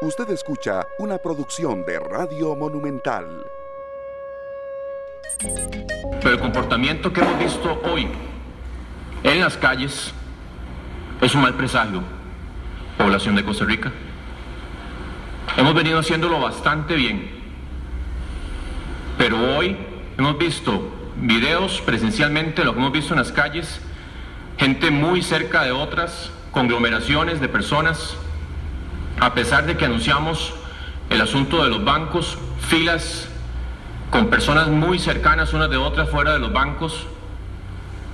Usted escucha una producción de Radio Monumental. Pero el comportamiento que hemos visto hoy en las calles es un mal presagio, población de Costa Rica. Hemos venido haciéndolo bastante bien, pero hoy hemos visto videos presencialmente, lo que hemos visto en las calles, gente muy cerca de otras, conglomeraciones de personas, a pesar de que anunciamos el asunto de los bancos, filas con personas muy cercanas unas de otras fuera de los bancos,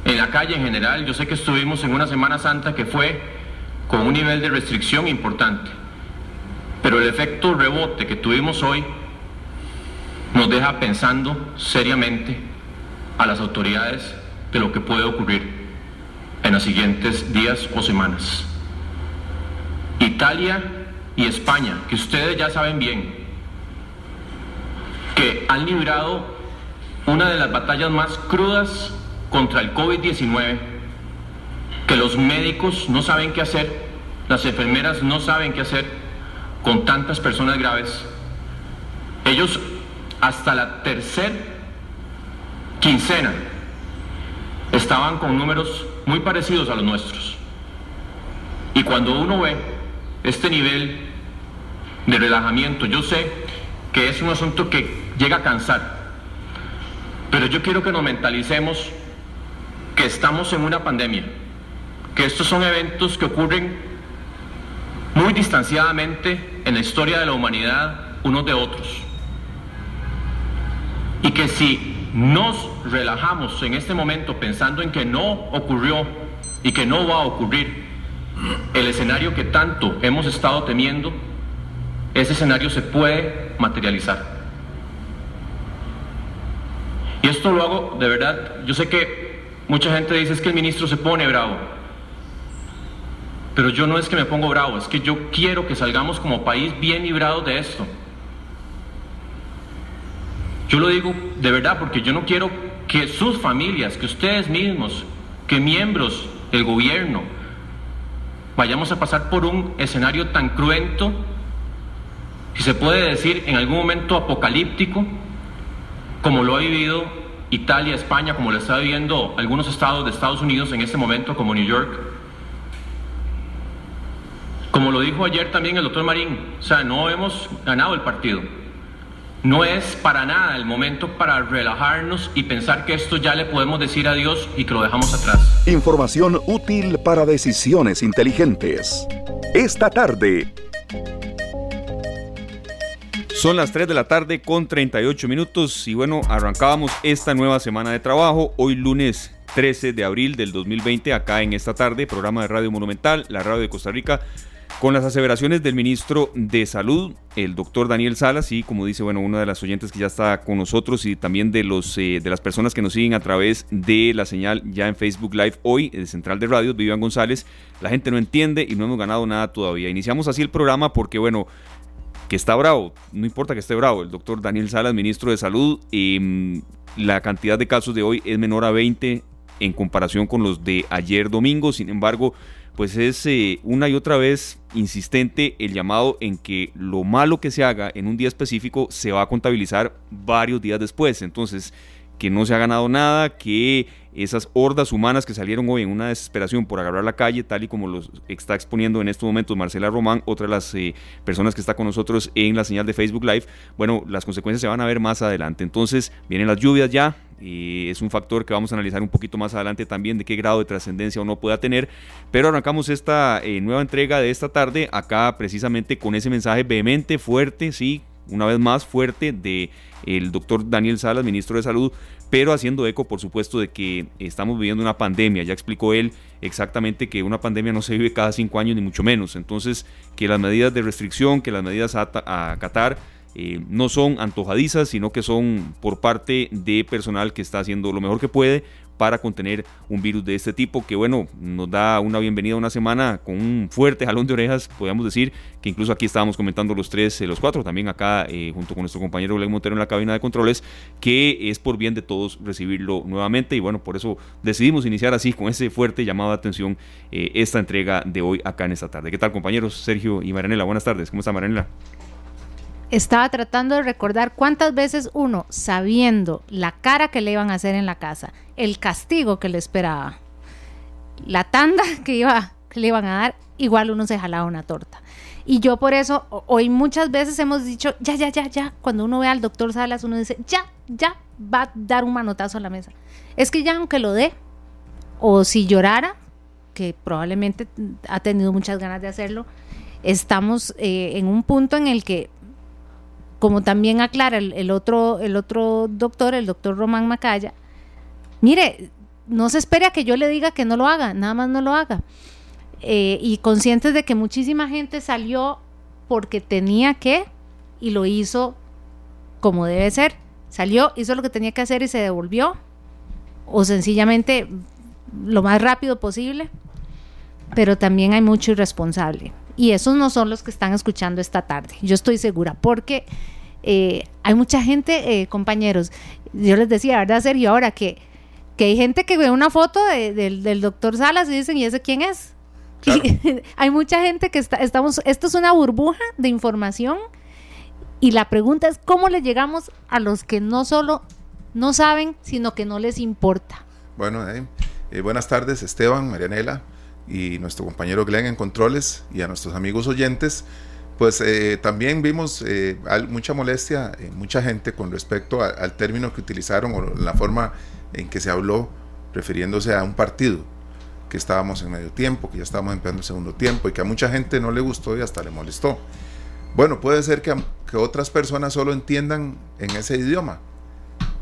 en la calle en general. Yo sé que estuvimos en una Semana Santa que fue con un nivel de restricción importante, pero el efecto rebote que tuvimos hoy nos deja pensando seriamente a las autoridades de lo que puede ocurrir en los siguientes días o semanas. Italia y España, que ustedes ya saben bien, que han librado una de las batallas más crudas contra el COVID-19, que los médicos no saben qué hacer, las enfermeras no saben qué hacer con tantas personas graves. Ellos hasta la tercera quincena estaban con números muy parecidos a los nuestros. Y cuando uno ve este nivel de relajamiento, yo sé que es un asunto que llega a cansar, pero yo quiero que nos mentalicemos que estamos en una pandemia, que estos son eventos que ocurren muy distanciadamente en la historia de la humanidad unos de otros. Y que si nos relajamos en este momento pensando en que no ocurrió y que no va a ocurrir el escenario que tanto hemos estado temiendo, ese escenario se puede materializar. Y esto lo hago de verdad, yo sé que mucha gente dice que el ministro se pone bravo, pero yo no es que me pongo bravo, es que yo quiero que salgamos como país bien librados de esto. Yo lo digo de verdad porque yo no quiero que sus familias, que ustedes mismos, que miembros del gobierno, vayamos a pasar por un escenario tan cruento, si se puede decir en algún momento apocalíptico, como lo ha vivido Italia, España, como lo está viviendo algunos estados de Estados Unidos en este momento, como New York. Como lo dijo ayer también el doctor Marín, o sea, no hemos ganado el partido. No es para nada el momento para relajarnos y pensar que esto ya le podemos decir adiós y que lo dejamos atrás. Información útil para decisiones inteligentes. Esta tarde. Son las 3 de la tarde con 38 minutos y bueno, arrancábamos esta nueva semana de trabajo, hoy lunes 13 de abril del 2020, acá en esta tarde, programa de Radio Monumental, la radio de Costa Rica con las aseveraciones del ministro de Salud, el doctor Daniel Salas, y como dice, bueno, una de las oyentes que ya está con nosotros y también de, los, eh, de las personas que nos siguen a través de la señal ya en Facebook Live hoy, de Central de Radio, Vivian González, la gente no entiende y no hemos ganado nada todavía. Iniciamos así el programa porque, bueno, que está bravo, no importa que esté bravo, el doctor Daniel Salas, ministro de Salud, y la cantidad de casos de hoy es menor a 20 en comparación con los de ayer domingo, sin embargo, pues es eh, una y otra vez insistente el llamado en que lo malo que se haga en un día específico se va a contabilizar varios días después. Entonces, que no se ha ganado nada, que esas hordas humanas que salieron hoy en una desesperación por agarrar la calle, tal y como lo está exponiendo en estos momentos Marcela Román, otra de las eh, personas que está con nosotros en la señal de Facebook Live, bueno, las consecuencias se van a ver más adelante. Entonces, vienen las lluvias ya, y es un factor que vamos a analizar un poquito más adelante también de qué grado de trascendencia uno pueda tener. Pero arrancamos esta eh, nueva entrega de esta tarde acá precisamente con ese mensaje vehemente, fuerte, sí, una vez más fuerte de el doctor Daniel Salas, ministro de Salud, pero haciendo eco, por supuesto, de que estamos viviendo una pandemia. Ya explicó él exactamente que una pandemia no se vive cada cinco años, ni mucho menos. Entonces, que las medidas de restricción, que las medidas a acatar, eh, no son antojadizas, sino que son por parte de personal que está haciendo lo mejor que puede para contener un virus de este tipo que bueno, nos da una bienvenida una semana con un fuerte jalón de orejas, podríamos decir, que incluso aquí estábamos comentando los tres, eh, los cuatro, también acá eh, junto con nuestro compañero Glenn Montero en la cabina de controles, que es por bien de todos recibirlo nuevamente y bueno, por eso decidimos iniciar así con ese fuerte llamado de atención esta entrega de hoy acá en esta tarde. ¿Qué tal compañeros? Sergio y Maranela, buenas tardes, ¿cómo está Maranela? Estaba tratando de recordar cuántas veces uno, sabiendo la cara que le iban a hacer en la casa, el castigo que le esperaba, la tanda que, iba, le iban a dar, igual uno se jalaba una torta. Y yo por eso, hoy muchas veces hemos dicho, ya, ya, ya, ya, cuando uno ve al doctor Salas, uno dice, ya, ya, va a dar un manotazo a la mesa. Es que ya aunque lo dé, o si llorara, que probablemente ha tenido muchas ganas de hacerlo, estamos eh, en un punto en el que como también aclara el, otro, el otro doctor, el doctor Román Macaya, mire, no se espere a que yo le diga que no lo haga, nada más no lo haga. Eh, y conscientes de que muchísima gente salió porque tenía que y lo hizo como debe ser. Salió, hizo lo que tenía que hacer y se devolvió. O sencillamente lo más rápido posible. Pero también hay mucho irresponsable. Y esos no son los que están escuchando esta tarde. Yo estoy segura, porque eh, hay mucha gente, eh, compañeros, yo les decía, ¿verdad, Sergio? Ahora que, que hay gente que ve una foto del doctor Salas y dicen, ¿y ese quién es? hay mucha gente que está, estamos, esto es una burbuja de información y la pregunta es, ¿cómo le llegamos a los que no solo no saben, sino que no les importa? Bueno, eh, buenas tardes, Esteban, Marianela y nuestro compañero Glenn en Controles y a nuestros amigos oyentes pues eh, también vimos eh, mucha molestia en mucha gente con respecto al término que utilizaron o la forma en que se habló refiriéndose a un partido que estábamos en medio tiempo, que ya estábamos empezando el segundo tiempo y que a mucha gente no le gustó y hasta le molestó. Bueno, puede ser que, que otras personas solo entiendan en ese idioma,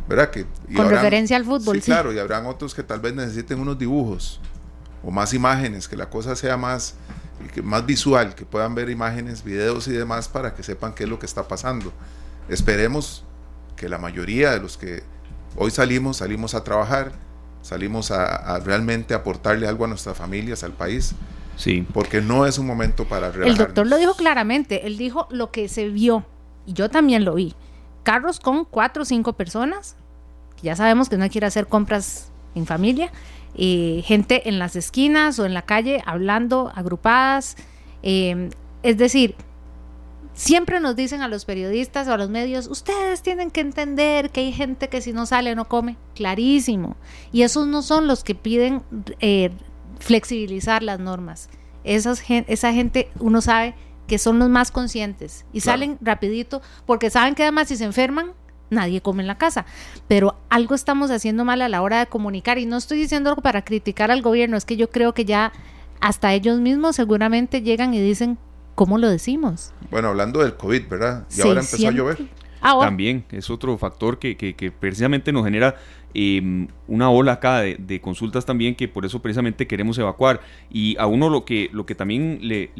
¿verdad? Que, con referencia al fútbol, sí, Claro, y habrán otros que tal vez necesiten unos dibujos o más imágenes, que la cosa sea más más visual, que puedan ver imágenes, videos y demás para que sepan qué es lo que está pasando. Esperemos que la mayoría de los que hoy salimos, salimos a trabajar, salimos a, realmente aportarle algo a nuestras familias, al país. Sí. Porque no es un momento para relajarnos. El doctor lo dijo claramente, él dijo lo que se vio, y yo también lo vi. Carros con cuatro o cinco personas, ya sabemos que no quiere hacer compras en familia, eh, gente en las esquinas o en la calle hablando, agrupadas. Eh, es decir, siempre nos dicen a los periodistas o a los medios, ustedes tienen que entender que hay gente que si no sale no come. Clarísimo. Y esos no son los que piden eh, flexibilizar las normas. Esas, esa gente, uno sabe que son los más conscientes y salen rapidito porque saben que además si se enferman, nadie come en la casa. Pero algo estamos haciendo mal a la hora de comunicar y no estoy diciendo para criticar al gobierno, es que yo creo que ya hasta ellos mismos seguramente llegan y dicen, ¿cómo lo decimos? Bueno, hablando del COVID, ¿verdad? Y ahora empezó a llover. Ah, También es otro factor que, que, precisamente nos genera em, una ola acá de, consultas también que por eso precisamente queremos evacuar. Y a uno lo que, lo que también le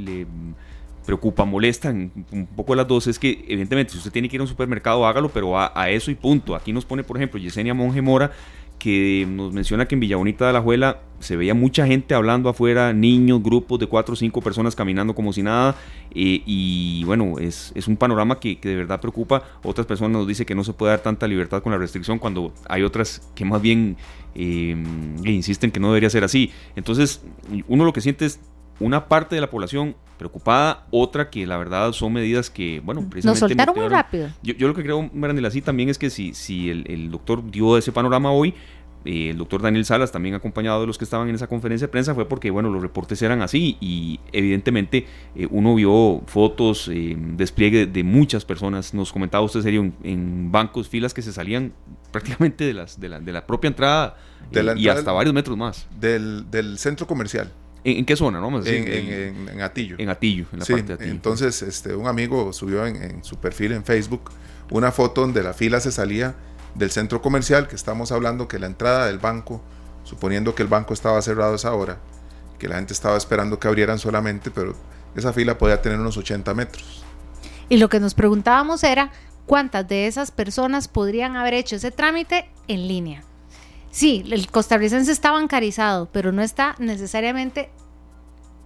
preocupa, molesta un poco las dos es que evidentemente si usted tiene que ir a un supermercado hágalo, pero a, eso y punto. Aquí nos pone por ejemplo Yesenia Monge Mora que nos menciona que en Villa Bonita de la Juela se veía mucha gente hablando afuera, niños, grupos de cuatro o cinco personas caminando como si nada, eh, y bueno, es, es un panorama que, de verdad preocupa. Otras personas nos dicen que no se puede dar tanta libertad con la restricción cuando hay otras que más bien eh, insisten que no debería ser así. Entonces, uno lo que siente es una parte de la población preocupada, otra que la verdad son medidas que, bueno, precisamente... Nos soltaron muy rápido. Yo, lo que creo, Marandela, sí también es que si, si el, doctor dio ese panorama hoy, eh, el doctor Daniel Salas, también acompañado de los que estaban en esa conferencia de prensa, fue porque, bueno, los reportes eran así y evidentemente eh, uno vio fotos, eh, despliegue de muchas personas, nos comentaba usted, serio, en, bancos, filas que se salían prácticamente de, las, de, la, de la propia entrada, y hasta varios metros más. Del, del centro comercial. ¿En, qué zona? No? En, en, Atillo. En Atillo, en la parte de Atillo. Entonces, este, un amigo subió en, su perfil en Facebook una foto donde la fila se salía del centro comercial, que estamos hablando que la entrada del banco, suponiendo que el banco estaba cerrado a esa hora, que la gente estaba esperando que abrieran solamente, pero esa fila podía tener unos 80 metros. Y lo que nos preguntábamos era cuántas de esas personas podrían haber hecho ese trámite en línea. Sí, el costarricense está bancarizado, pero no está necesariamente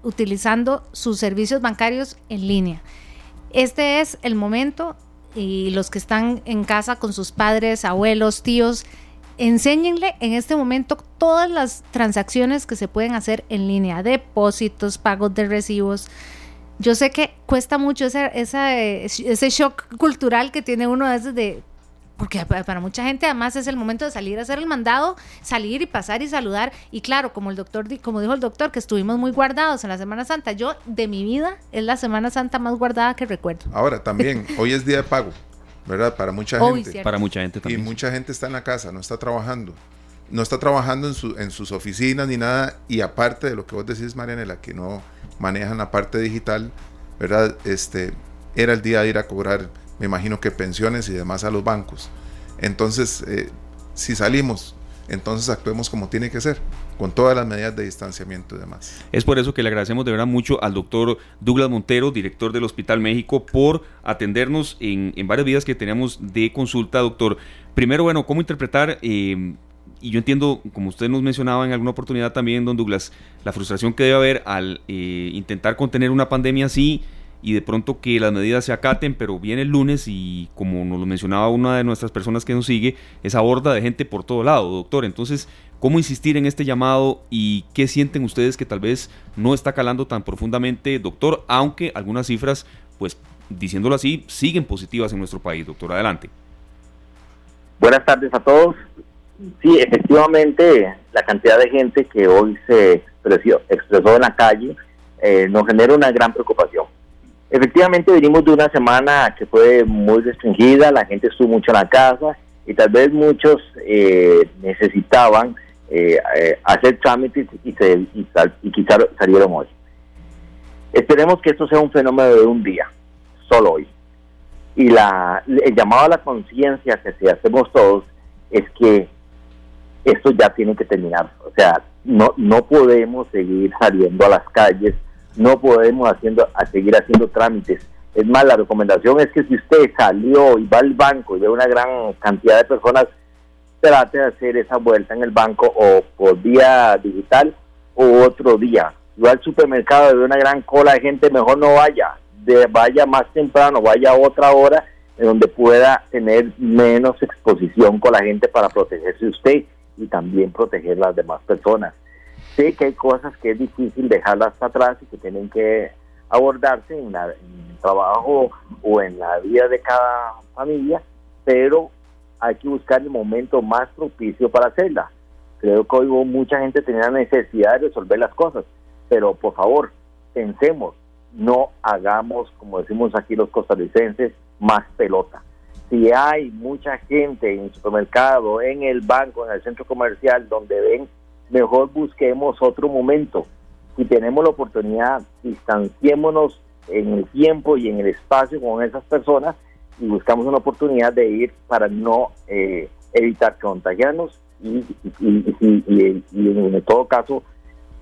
utilizando sus servicios bancarios en línea. Este es el momento y los que están en casa con sus padres, abuelos, tíos, enséñenle en este momento todas las transacciones que se pueden hacer en línea, depósitos, pagos de recibos. Yo sé que cuesta mucho ese, ese shock cultural que tiene uno a de porque para mucha gente además es el momento de salir a hacer el mandado, salir y pasar y saludar. Y claro, como el doctor, como dijo el doctor, que estuvimos muy guardados en la Semana Santa, yo de mi vida es la Semana Santa más guardada que recuerdo. Ahora también, hoy es día de pago, ¿verdad? Para mucha gente. Para mucha gente también. Y mucha gente está en la casa, no está trabajando. No está trabajando en, su, en sus oficinas ni nada. Y aparte de lo que vos decís, Marianela, que no manejan la parte digital, ¿verdad? Este, era el día de ir a cobrar me imagino que pensiones y demás a los bancos. Entonces, eh, si salimos, entonces actuemos como tiene que ser, con todas las medidas de distanciamiento y demás. Es por eso que le agradecemos de verdad mucho al doctor Douglas Montero, director del Hospital México, por atendernos en, varias vidas que teníamos de consulta, doctor. Primero, bueno, ¿cómo interpretar? Eh, y yo entiendo, como usted nos mencionaba en alguna oportunidad también, don Douglas, la frustración que debe haber al eh, intentar contener una pandemia así y de pronto que las medidas se acaten, pero viene el lunes y como nos lo mencionaba una de nuestras personas que nos sigue, esa horda de gente por todo lado, doctor. Entonces, ¿cómo insistir en este llamado y qué sienten ustedes que tal vez no está calando tan profundamente, doctor? Aunque algunas cifras, pues diciéndolo así, siguen positivas en nuestro país, doctor. Adelante. Buenas tardes a todos. Sí, efectivamente, la cantidad de gente que hoy se expresó, expresó en la calle eh, nos genera una gran preocupación Efectivamente venimos de una semana que fue muy restringida, la gente estuvo mucho en la casa y tal vez muchos eh, necesitaban eh, eh, hacer trámites y, se, y, quizás salieron hoy. Esperemos que esto sea un fenómeno de un día, solo hoy. Y la, el llamado a la conciencia que se hacemos todos es que esto ya tiene que terminar. O sea, no, no podemos seguir saliendo a las calles no podemos haciendo, a seguir haciendo trámites. Es más, la recomendación es que si usted salió y va al banco y ve una gran cantidad de personas, trate de hacer esa vuelta en el banco o por vía digital o otro día. Va al supermercado y ve una gran cola de gente, mejor no vaya, de, vaya más temprano, vaya a otra hora en donde pueda tener menos exposición con la gente para protegerse usted y también proteger las demás personas sé que hay cosas que es difícil dejarlas atrás y que tienen que abordarse en, el trabajo o en la vida de cada familia, pero hay que buscar el momento más propicio para hacerla. Creo que hoy mucha gente tenía necesidad de resolver las cosas, pero por favor, pensemos, no hagamos, como decimos aquí los costarricenses, más pelota. Si hay mucha gente en el supermercado, en el banco, en el centro comercial, donde ven mejor busquemos otro momento. Si tenemos la oportunidad, distanciémonos en el tiempo y en el espacio con esas personas y buscamos una oportunidad de ir para no eh, evitar contagiarnos y, y, en todo caso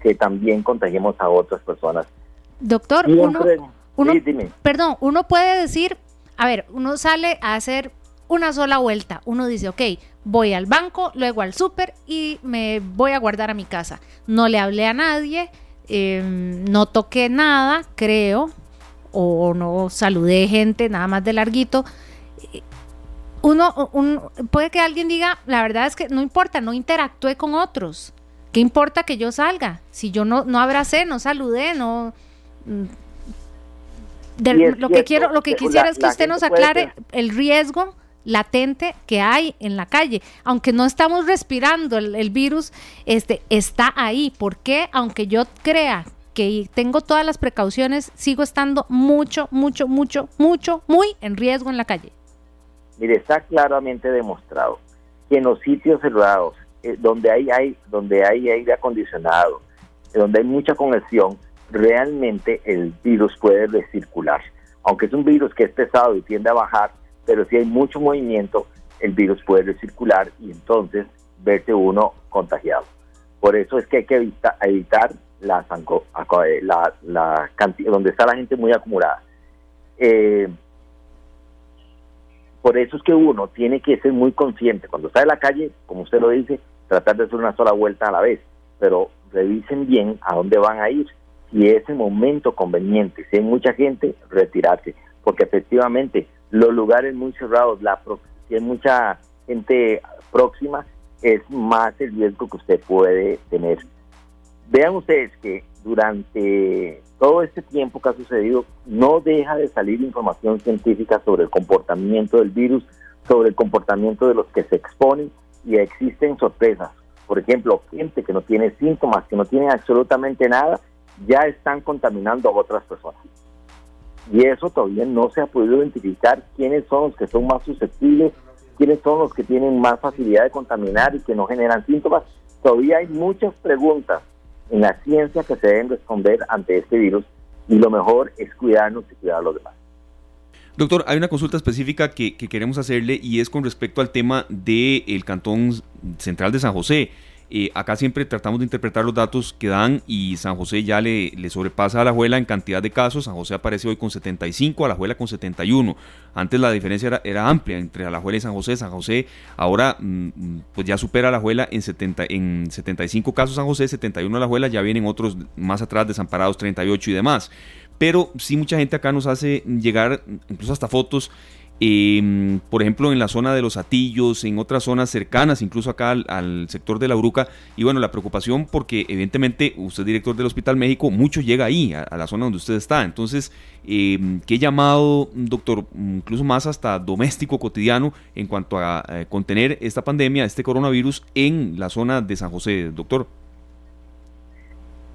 que también contagiemos a otras personas. Doctor, uno, perdón, uno puede decir, a ver, uno sale a hacer una sola vuelta. Uno dice, ok, voy al banco, luego al súper y me voy a guardar a mi casa. No le hablé a nadie, em, no toqué nada, creo, o no saludé gente, nada más de larguito. Uno, puede que alguien diga, la verdad es que no importa, no interactué con otros. ¿Qué importa que yo salga? Si yo no, no abracé, no saludé, no... Mm, lo que quiero, lo que quisiera es que usted nos aclare el riesgo latente que hay en la calle. Aunque no estamos respirando el, virus, este, está ahí. ¿Por qué? Aunque yo crea que tengo todas las precauciones, sigo estando mucho, mucho, mucho, mucho, muy en riesgo en la calle. Mire, está claramente demostrado que en los sitios cerrados, eh, donde hay, hay, donde hay aire acondicionado, donde hay mucha congestión, realmente el virus puede recircular. Aunque es un virus que es pesado y tiende a bajar, pero si hay mucho movimiento, el virus puede circular y entonces verse uno contagiado. Por eso es que hay que evitar la, la, la cantidad, donde está la gente muy acumulada. Eh, por eso es que uno tiene que ser muy consciente cuando está en la calle, como usted lo dice, tratar de hacer una sola vuelta a la vez, pero revisen bien a dónde van a ir, si es el momento conveniente, si hay mucha gente, retirarse, porque efectivamente los lugares muy cerrados, la si mucha gente próxima, es más el riesgo que usted puede tener. Vean ustedes que durante todo este tiempo que ha sucedido, no deja de salir información científica sobre el comportamiento del virus, sobre el comportamiento de los que se exponen y existen sorpresas. Por ejemplo, gente que no tiene síntomas, que no tiene absolutamente nada, ya están contaminando a otras personas. Y eso todavía no se ha podido identificar quiénes son los que son más susceptibles, quiénes son los que tienen más facilidad de contaminar y que no generan síntomas. Todavía hay muchas preguntas en la ciencia que se deben responder ante este virus y lo mejor es cuidarnos y cuidar a los demás. Doctor, hay una consulta específica que, queremos hacerle y es con respecto al tema del Cantón Central de San José. Eh, acá siempre tratamos de interpretar los datos que dan y San José ya le, le sobrepasa a la Juela en cantidad de casos. San José aparece hoy con 75, a la Juela con 71. Antes la diferencia era, amplia entre la Juela y San José. San José ahora mm, mm, pues ya supera a la Juela en, 70, en 75 casos San José, 71 a la Juela, ya vienen otros más atrás desamparados 38 y demás pero sí mucha gente acá nos hace llegar incluso hasta fotos, em, por ejemplo en la zona de los Atillos, en otras zonas cercanas, incluso acá al, sector de la Uruca, y bueno, la preocupación porque evidentemente usted es director del Hospital México, mucho llega ahí, a, la zona donde usted está, entonces, eh, ¿qué llamado, doctor, incluso más hasta doméstico cotidiano en cuanto a contener esta pandemia, este coronavirus en la zona de San José, doctor?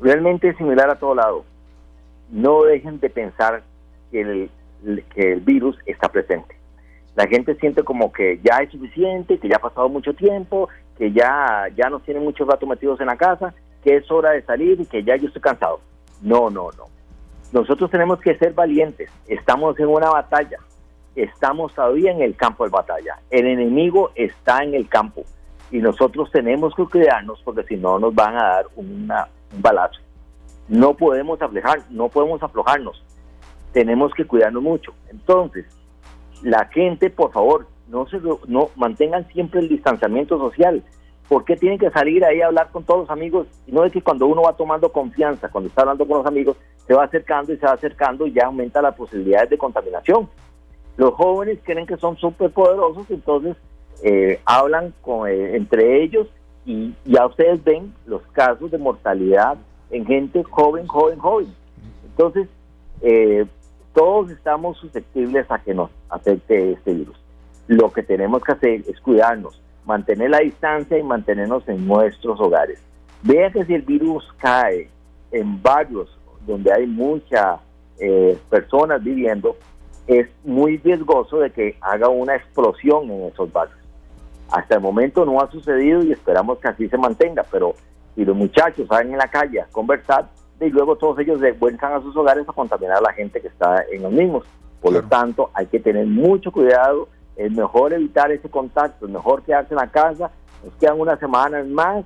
Realmente similar a todo lado no dejen de pensar que el, que el virus está presente. La gente siente como que ya es suficiente, que ya ha pasado mucho tiempo, que ya, ya nos tienen muchos rato metidos en la casa, que es hora de salir y que ya yo estoy cansado. No, no, no. Nosotros tenemos que ser valientes. Estamos en una batalla. Estamos todavía en el campo de batalla. El enemigo está en el campo. Y nosotros tenemos que cuidarnos porque si no nos van a dar un balazo. No podemos aflojar, no podemos aflojarnos. Tenemos que cuidarnos mucho. Entonces, la gente, por favor, no se no mantengan siempre el distanciamiento social. ¿Por qué tienen que salir ahí a hablar con todos los amigos? No es que cuando uno va tomando confianza, cuando está hablando con los amigos, se va acercando y se va acercando y ya aumenta las posibilidades de contaminación. Los jóvenes creen que son súper poderosos, entonces eh, hablan con, eh, entre ellos y ya ustedes ven los casos de mortalidad en gente joven, joven, joven. Entonces, eh, todos estamos susceptibles a que nos afecte este virus. Lo que tenemos que hacer es cuidarnos, mantener la distancia y mantenernos en nuestros hogares. Vea que si el virus cae en barrios donde hay muchas eh, personas viviendo, es muy riesgoso de que haga una explosión en esos barrios. Hasta el momento no ha sucedido y esperamos que así se mantenga, pero y los muchachos salen en la calle a conversar y luego todos ellos vuelcan a sus hogares a contaminar a la gente que está en los mismos. Por lo tanto, hay que tener mucho cuidado, es mejor evitar ese contacto, es mejor quedarse en la casa, nos quedan unas semanas más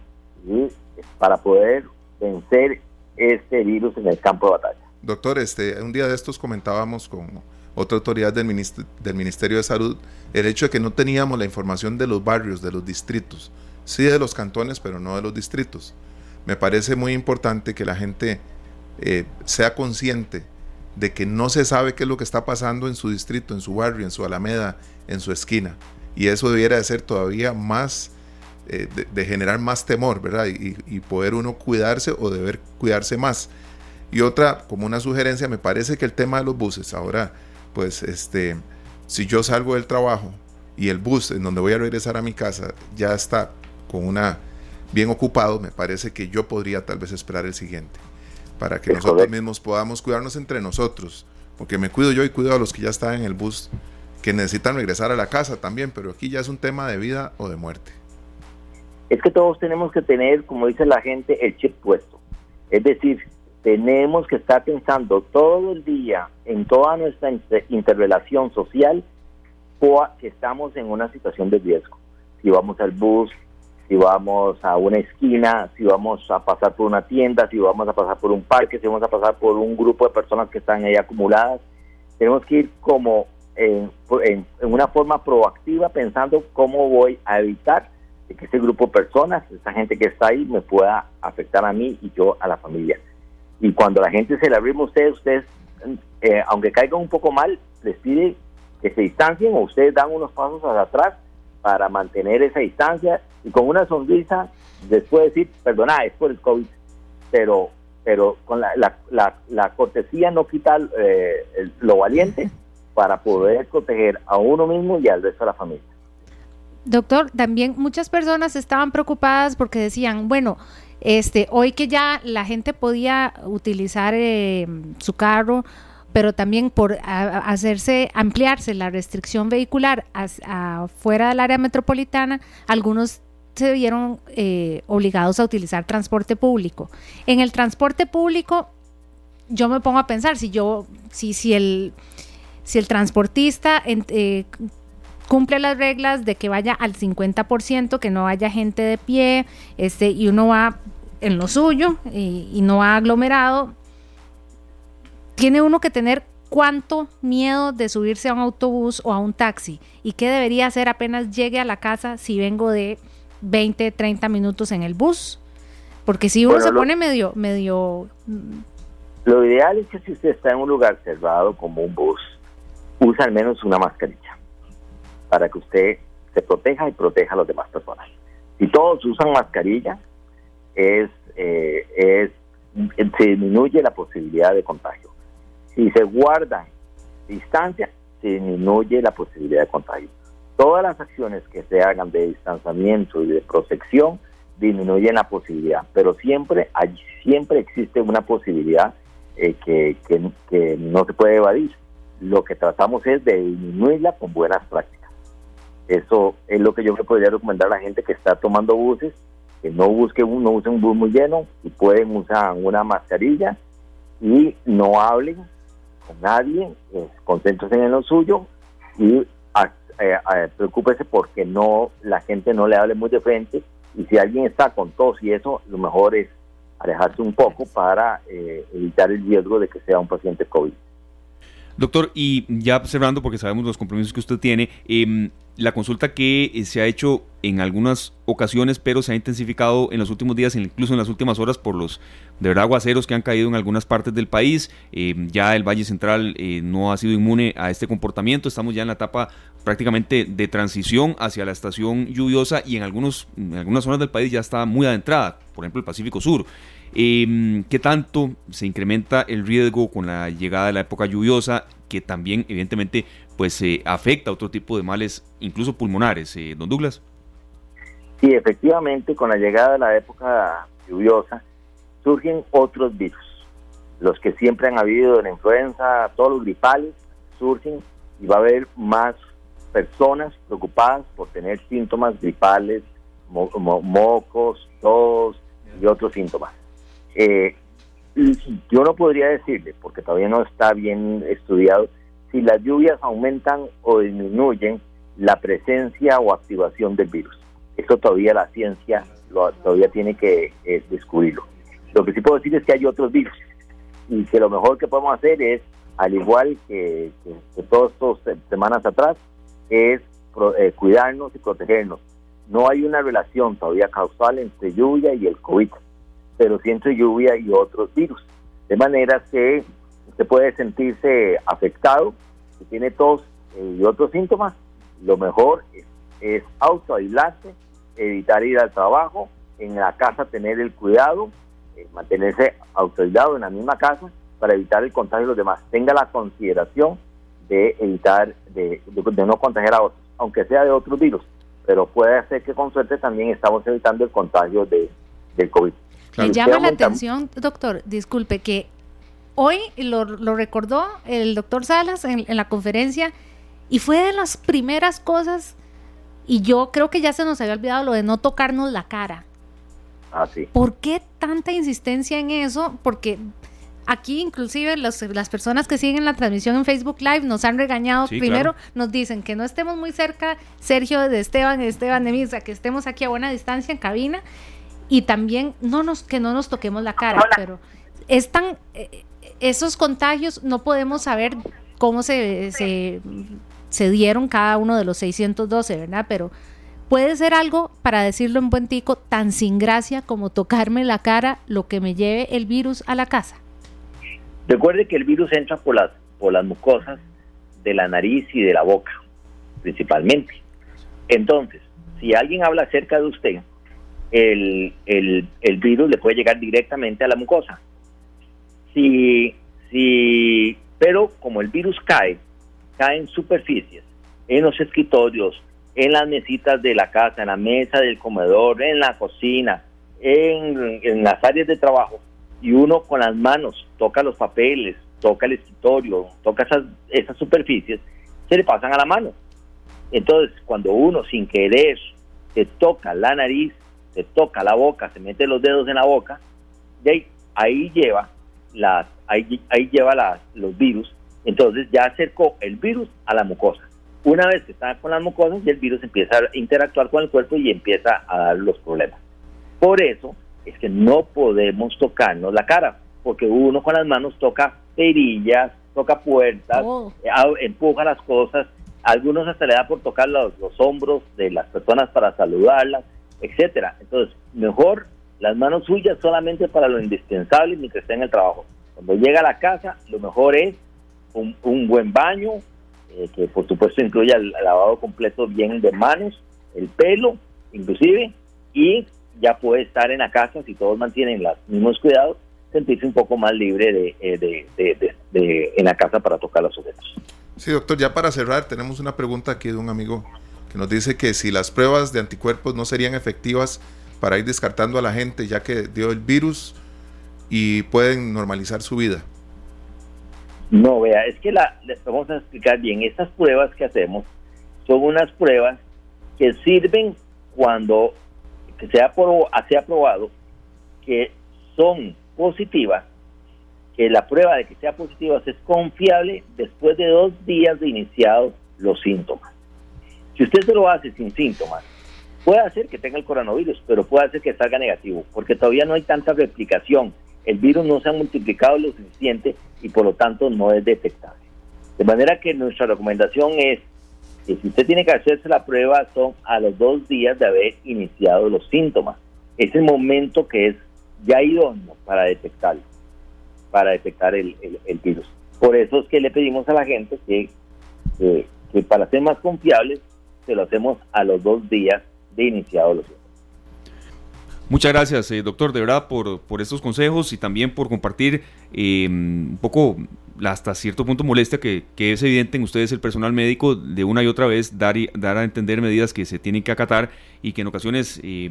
para poder vencer este virus en el campo de batalla. Doctor, este, un día de estos comentábamos con otra autoridad del, del Ministerio de Salud el hecho de que no teníamos la información de los barrios, de los distritos sí de los cantones, pero no de los distritos. Me parece muy importante que la gente eh, sea consciente de que no se sabe qué es lo que está pasando en su distrito, en su barrio, en su alameda, en su esquina. Y eso debiera de ser todavía más, eh, de, generar más temor, ¿verdad? Y, y, poder uno cuidarse o deber cuidarse más. Y otra, como una sugerencia, me parece que el tema de los buses, ahora, pues, este, si yo salgo del trabajo y el bus en donde voy a regresar a mi casa ya está con una bien ocupado, me parece que yo podría tal vez esperar el siguiente, para que nosotros mismos podamos cuidarnos entre nosotros, porque me cuido yo y cuido a los que ya están en el bus, que necesitan regresar a la casa también, pero aquí ya es un tema de vida o de muerte. Es que todos tenemos que tener, como dice la gente, el chip puesto. Es decir, tenemos que estar pensando todo el día en toda nuestra interrelación social que estamos en una situación de riesgo. Si vamos al bus, si vamos a una esquina, si vamos a pasar por una tienda, si vamos a pasar por un parque, si vamos a pasar por un grupo de personas que están ahí acumuladas. Tenemos que ir como en, una forma proactiva pensando cómo voy a evitar que ese grupo de personas, esa gente que está ahí, me pueda afectar a mí y yo a la familia. Y cuando la gente se le abre a ustedes, ustedes, eh, aunque caigan un poco mal, les pide que se distancien o ustedes dan unos pasos hacia atrás para mantener esa distancia y con una sonrisa después decir, perdona, es por el COVID, pero pero con la, la, la, cortesía no quita eh, lo valiente para poder proteger a uno mismo y al resto de la familia. Doctor, también muchas personas estaban preocupadas porque decían, bueno, este, hoy que ya la gente podía utilizar eh, su carro, pero también por hacerse ampliarse la restricción vehicular fuera del área metropolitana, algunos se vieron eh, obligados a utilizar transporte público. En el transporte público, yo me pongo a pensar, si yo, si, si el, si el transportista eh, cumple las reglas de que vaya al 50%, que no haya gente de pie, este, y uno va en lo suyo y, y no va aglomerado, tiene uno que tener cuánto miedo de subirse a un autobús o a un taxi y qué debería hacer apenas llegue a la casa si vengo de 20, 30 minutos en el bus. Porque si uno se pone medio, medio... Mm, lo ideal es que si usted está en un lugar cerrado como un bus, use al menos una mascarilla para que usted se proteja y proteja a las demás personas. Si todos usan mascarilla, es, eh, es se disminuye la posibilidad de contagio. Si se guarda distancia, se disminuye la posibilidad de contagio. Todas las acciones que se hagan de distanciamiento y de protección disminuyen la posibilidad, pero siempre hay, siempre existe una posibilidad eh, que, que, no se puede evadir. Lo que tratamos es de disminuirla con buenas prácticas. Eso es lo que yo le podría recomendar a la gente que está tomando buses, que no busque un, no use un bus muy lleno y pueden usar una mascarilla y no hablen con nadie, eh, en lo suyo y eh, eh, preocúpese porque no la gente no le hable muy de frente y si alguien está con tos y eso, lo mejor es alejarse un poco para eh, evitar el riesgo de que sea un paciente COVID. Doctor, y ya cerrando, porque sabemos los compromisos que usted tiene, eh, la consulta que eh, se ha hecho en algunas ocasiones, pero se ha intensificado en los últimos días, incluso en las últimas horas, por los de verdad aguaceros que han caído en algunas partes del país. Eh, ya el Valle Central eh, no ha sido inmune a este comportamiento. Estamos ya en la etapa prácticamente de transición hacia la estación lluviosa y en, algunos, en algunas zonas del país ya está muy adentrada, por ejemplo el Pacífico Sur. ¿Qué tanto se incrementa el riesgo con la llegada de la época lluviosa? que también evidentemente pues eh, afecta a otro tipo de males, incluso pulmonares, eh, don Douglas. Sí, efectivamente, con la llegada de la época lluviosa surgen otros virus. Los que siempre han habido en la influenza, todos los gripales surgen y va a haber más personas preocupadas por tener síntomas gripales, mocos, tos y otros síntomas. Eh, yo no podría decirle, porque todavía no está bien estudiado, si las lluvias aumentan o disminuyen la presencia o activación del virus. Eso todavía la ciencia lo, todavía tiene que eh, descubrirlo. Lo que sí puedo decir es que hay otros virus y que lo mejor que podemos hacer es, al igual que, que, todas estas semanas atrás, es eh, cuidarnos y protegernos. No hay una relación todavía causal entre lluvia y el COVID pero siento lluvia y otros virus. De manera que usted puede sentirse afectado, si tiene tos eh, y otros síntomas, lo mejor es, es autoaislarse, evitar ir al trabajo, en la casa tener el cuidado, eh, mantenerse autoaislado en la misma casa para evitar el contagio de los demás. Tenga la consideración de evitar, de, de no contagiar a otros, aunque sea de otros virus, pero puede ser que con suerte también estamos evitando el contagio de, del COVID. Me llama la atención, doctor, disculpe, que hoy lo, recordó el doctor Salas en, la conferencia y fue de las primeras cosas, y yo creo que ya se nos había olvidado lo de no tocarnos la cara. Ah, sí. ¿Por qué tanta insistencia en eso? Porque aquí inclusive las personas que siguen la transmisión en Facebook Live nos han regañado. Primero nos dicen que no estemos muy cerca, Sergio de Esteban, Esteban de Misa, que estemos aquí a buena distancia en cabina y también no nos que no nos toquemos la cara, pero están eh, esos contagios no podemos saber cómo se, se, dieron cada uno de los 612, ¿verdad? Pero puede ser algo, para decirlo en buen tico, tan sin gracia como tocarme la cara lo que me lleve el virus a la casa. Recuerde que el virus entra por las, por las mucosas de la nariz y de la boca, principalmente. Entonces, si alguien habla cerca de usted, el, el, el virus le puede llegar directamente a la mucosa. Si, si, pero como el virus cae, cae en superficies, en los escritorios, en las mesitas de la casa, en la mesa del comedor, en la cocina, en, en las áreas de trabajo, y uno con las manos toca los papeles, toca el escritorio, toca esas, esas superficies, se le pasan a la mano. Entonces, cuando uno sin querer se toca la nariz, se toca la boca, se mete los dedos en la boca, y ahí, ahí lleva las, ahí, ahí lleva las, los virus, entonces ya acercó el virus a la mucosa. Una vez que está con las mucosas, y el virus empieza a interactuar con el cuerpo y empieza a dar los problemas. Por eso es que no podemos tocarnos la cara, porque uno con las manos toca perillas, toca puertas, Oh. eh, empuja las cosas, algunos hasta le da por tocar los, los hombros de las personas para saludarlas, etcétera. Entonces, mejor las manos suyas solamente para lo indispensable mientras esté en el trabajo. Cuando llega a la casa, lo mejor es un, un buen baño, eh, que por supuesto incluya el lavado completo bien de manos, el pelo, inclusive, y ya puede estar en la casa, si todos mantienen los mismos cuidados, sentirse un poco más libre de, eh, de en la casa para tocar los objetos. Sí, doctor, ya para cerrar, tenemos una pregunta aquí de un amigo nos dice que si las pruebas de anticuerpos no serían efectivas para ir descartando a la gente ya que dio el virus y pueden normalizar su vida. No, vea, es que la, les vamos a explicar bien, estas pruebas que hacemos son unas pruebas que sirven cuando que se ha, prob- se ha probado que son positivas, que la prueba de que sea positiva es confiable después de dos días de iniciados los síntomas. Si usted se lo hace sin síntomas, puede hacer que tenga el coronavirus, pero puede hacer que salga negativo, porque todavía no hay tanta replicación. El virus no se ha multiplicado lo suficiente y por lo tanto no es detectable. De manera que nuestra recomendación es que si usted tiene que hacerse la prueba son a los dos días de haber iniciado los síntomas. Es el momento que es ya idóneo para detectarlo, para detectar el, el- virus. Por eso es que le pedimos a la gente que, que para ser más confiables se lo hacemos a los dos días de iniciado los. Muchas gracias, eh, doctor, de verdad, por, por estos consejos y también por compartir eh, un poco hasta cierto punto molestia que, que es evidente en ustedes, el personal médico, de una y otra vez dar, y- dar a entender medidas que se tienen que acatar y que en ocasiones eh,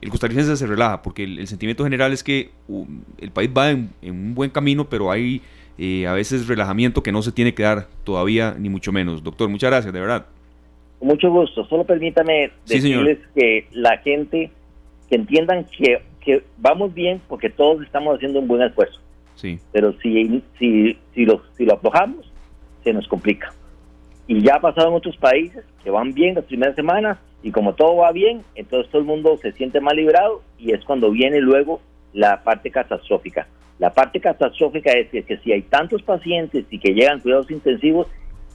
el costarricense se relaja, porque el, el sentimiento general es que uh, el país va en, en un buen camino, pero hay eh, a veces relajamiento que no se tiene que dar todavía, ni mucho menos. Doctor, muchas gracias, de verdad. Con mucho gusto. Solo permítame Sí, señor. decirles que la gente que entiendan que, que vamos bien porque todos estamos haciendo un buen esfuerzo. Sí. Pero si, si, si, lo, si lo aflojamos, se nos complica. Y ya ha pasado en otros países que van bien las primeras semanas y como todo va bien, entonces todo el mundo se siente más librado y es cuando viene luego la parte catastrófica. La parte catastrófica es que, que si hay tantos pacientes y que llegan cuidados intensivos,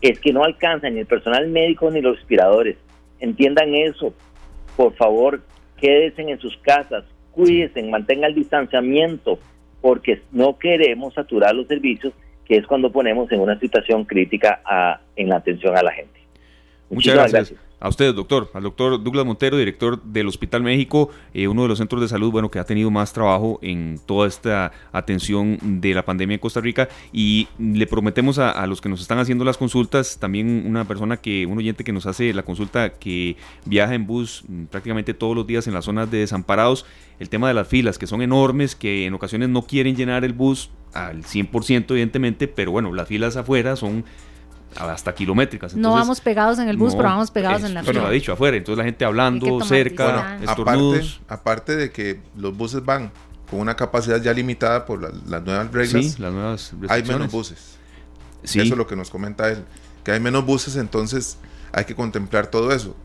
es que no alcanzan ni el personal médico ni los respiradores. Entiendan eso. Por favor, quédense en sus casas, cuídense, mantengan el distanciamiento, porque no queremos saturar los servicios, que es cuando ponemos en una situación crítica a- en la atención a la gente. Muchas Muchísimas gracias. A usted, doctor, al doctor Douglas Montero, director del Hospital México, eh, uno de los centros de salud, bueno, que ha tenido más trabajo en toda esta atención de la pandemia en Costa Rica. Y le prometemos a, a los que nos están haciendo las consultas, también una persona que, un oyente que nos hace la consulta que viaja en bus mm, prácticamente todos los días en las zonas de desamparados, el tema de las filas que son enormes, que en ocasiones no quieren llenar el bus al 100% evidentemente, pero bueno, las filas afuera son hasta kilométricas. no vamos pegados en el bus, no, pero vamos pegados es- en la Bueno, lo ha dicho afuera, entonces la gente hablando cerca, distancia. Aparte, aparte de que los buses van con una capacidad ya limitada por la- las nuevas reglas, Sí, las nuevas hay menos buses. Sí, Eso es lo que nos comenta él, que hay menos buses, entonces hay que contemplar todo eso.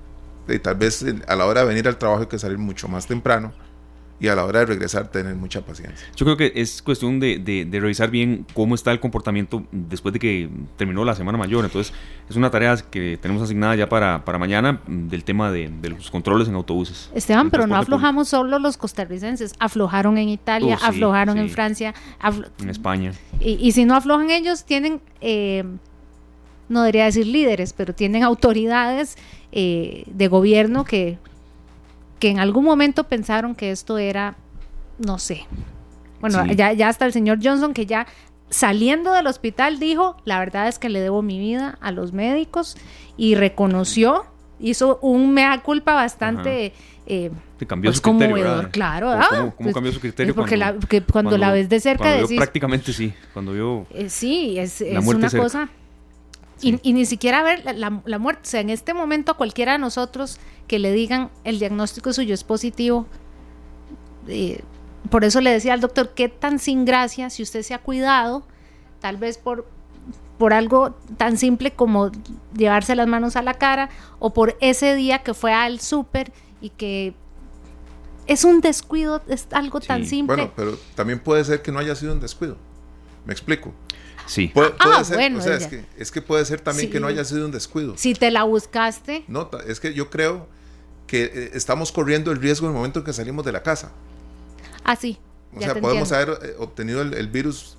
Y tal vez a la hora de venir al trabajo hay que salir mucho más temprano y a la hora de regresar tener mucha paciencia. Yo creo que es cuestión de, de, revisar bien cómo está el comportamiento después de que terminó la semana mayor. Entonces, es una tarea que tenemos asignada ya para, para mañana mm, del tema de, los controles en autobuses. Esteban, pero no aflojamos solo los costarricenses, aflojaron en Italia, uh, aflojaron en Francia, en España. Y, y, si no aflojan ellos, tienen... Eh, no debería decir líderes, pero tienen autoridades eh, de gobierno que, que en algún momento pensaron que esto era, no sé. Bueno, ya, ya hasta el señor Johnson que ya saliendo del hospital dijo, la verdad es que le debo mi vida a los médicos y reconoció, hizo un mea culpa bastante... Eh, cambió pues su criterio, claro. ¿Cómo, ah, pues, cambió su criterio? Porque cuando, la, ves de cerca decís... prácticamente sí, cuando vio... Eh, sí, es, es una cosa... Y, ni siquiera ver la, muerte. O sea, en este momento a cualquiera de nosotros que le digan el diagnóstico suyo es positivo, eh, por eso le decía al doctor, qué tan sin gracia si usted se ha cuidado, tal vez por, por algo tan simple como llevarse las manos a la cara o por ese día que fue al súper y que es un descuido, es algo tan simple. Bueno, pero también puede ser que no haya sido un descuido. Me explico. Sí. Puede, ah, ser, bueno, o sea, es que, puede ser también que no haya sido un descuido. Si te la buscaste. No, es que yo creo que eh, estamos corriendo el riesgo en el momento en que salimos de la casa. Ah, sí. O sea, podemos haber eh, obtenido el, virus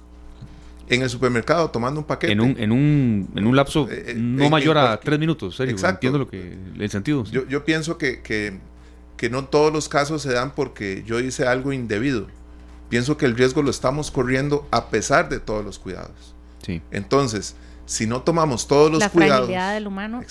en el supermercado tomando un paquete. En un, en un, en un lapso eh, no mayor a tres minutos, serio. Exacto. Entiendo lo que, el sentido. Yo, yo pienso que, que, que no todos los casos se dan porque yo hice algo indebido. Pienso que el riesgo lo estamos corriendo a pesar de todos los cuidados. Entonces, si no tomamos todos los cuidados. La del humano,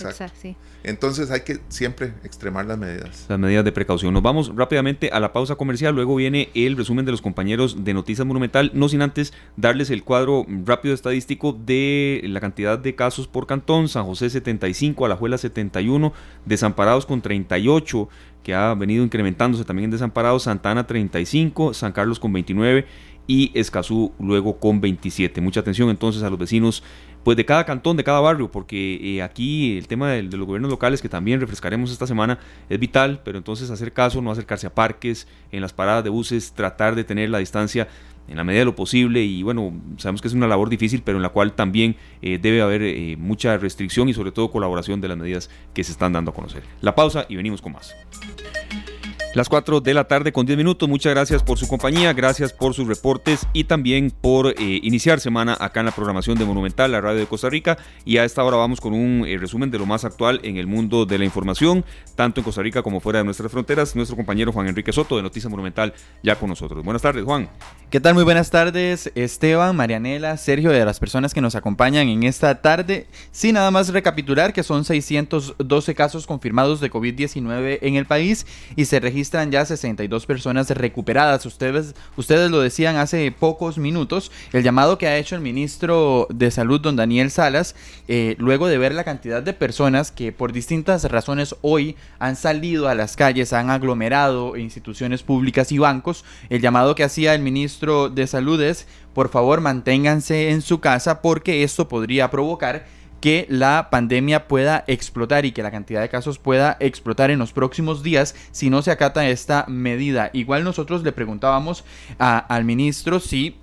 Entonces hay que siempre extremar las medidas. Las medidas de precaución. Nos vamos rápidamente a la pausa comercial. Luego viene el resumen de los compañeros de Noticias Monumental. No sin antes darles el cuadro rápido estadístico de la cantidad de casos por cantón. San José 75, Alajuela 71, Desamparados con 38 que ha venido incrementándose también en desamparados, Santana 35, San Carlos con 29 y Escazú luego con 27. Mucha atención entonces a los vecinos pues de cada cantón, de cada barrio, porque eh, aquí el tema de, los gobiernos locales que también refrescaremos esta semana es vital, pero entonces hacer caso, no acercarse a parques, en las paradas de buses, tratar de tener la distancia en la medida de lo posible y bueno, sabemos que es una labor difícil, pero en la cual también eh, debe haber eh, mucha restricción y sobre todo colaboración de las medidas que se están dando a conocer. La pausa y venimos con más. Las 4 de la tarde con 10 minutos. Muchas gracias por su compañía, gracias por sus reportes y también por eh, iniciar semana acá en la programación de Monumental, la radio de Costa Rica. Y a esta hora vamos con un eh, resumen de lo más actual en el mundo de la información, tanto en Costa Rica como fuera de nuestras fronteras. Nuestro compañero Juan Enrique Soto de Noticias Monumental ya con nosotros. Buenas tardes, Juan. ¿Qué tal? Muy buenas tardes, Esteban, Marianela, Sergio, de las personas que nos acompañan en esta tarde. Sí, nada más recapitular que son 612 casos confirmados de COVID-19 en el país y se registra registran ya 62 personas recuperadas. Ustedes, ustedes lo decían hace pocos minutos, el llamado que ha hecho el ministro de Salud, don Daniel Salas, eh, luego de ver la cantidad de personas que por distintas razones hoy han salido a las calles, han aglomerado instituciones públicas y bancos, el llamado que hacía el ministro de Salud es, por favor, manténganse en su casa porque esto podría provocar que la pandemia pueda explotar y que la cantidad de casos pueda explotar en los próximos días si no se acata esta medida. Igual nosotros le preguntábamos al ministro si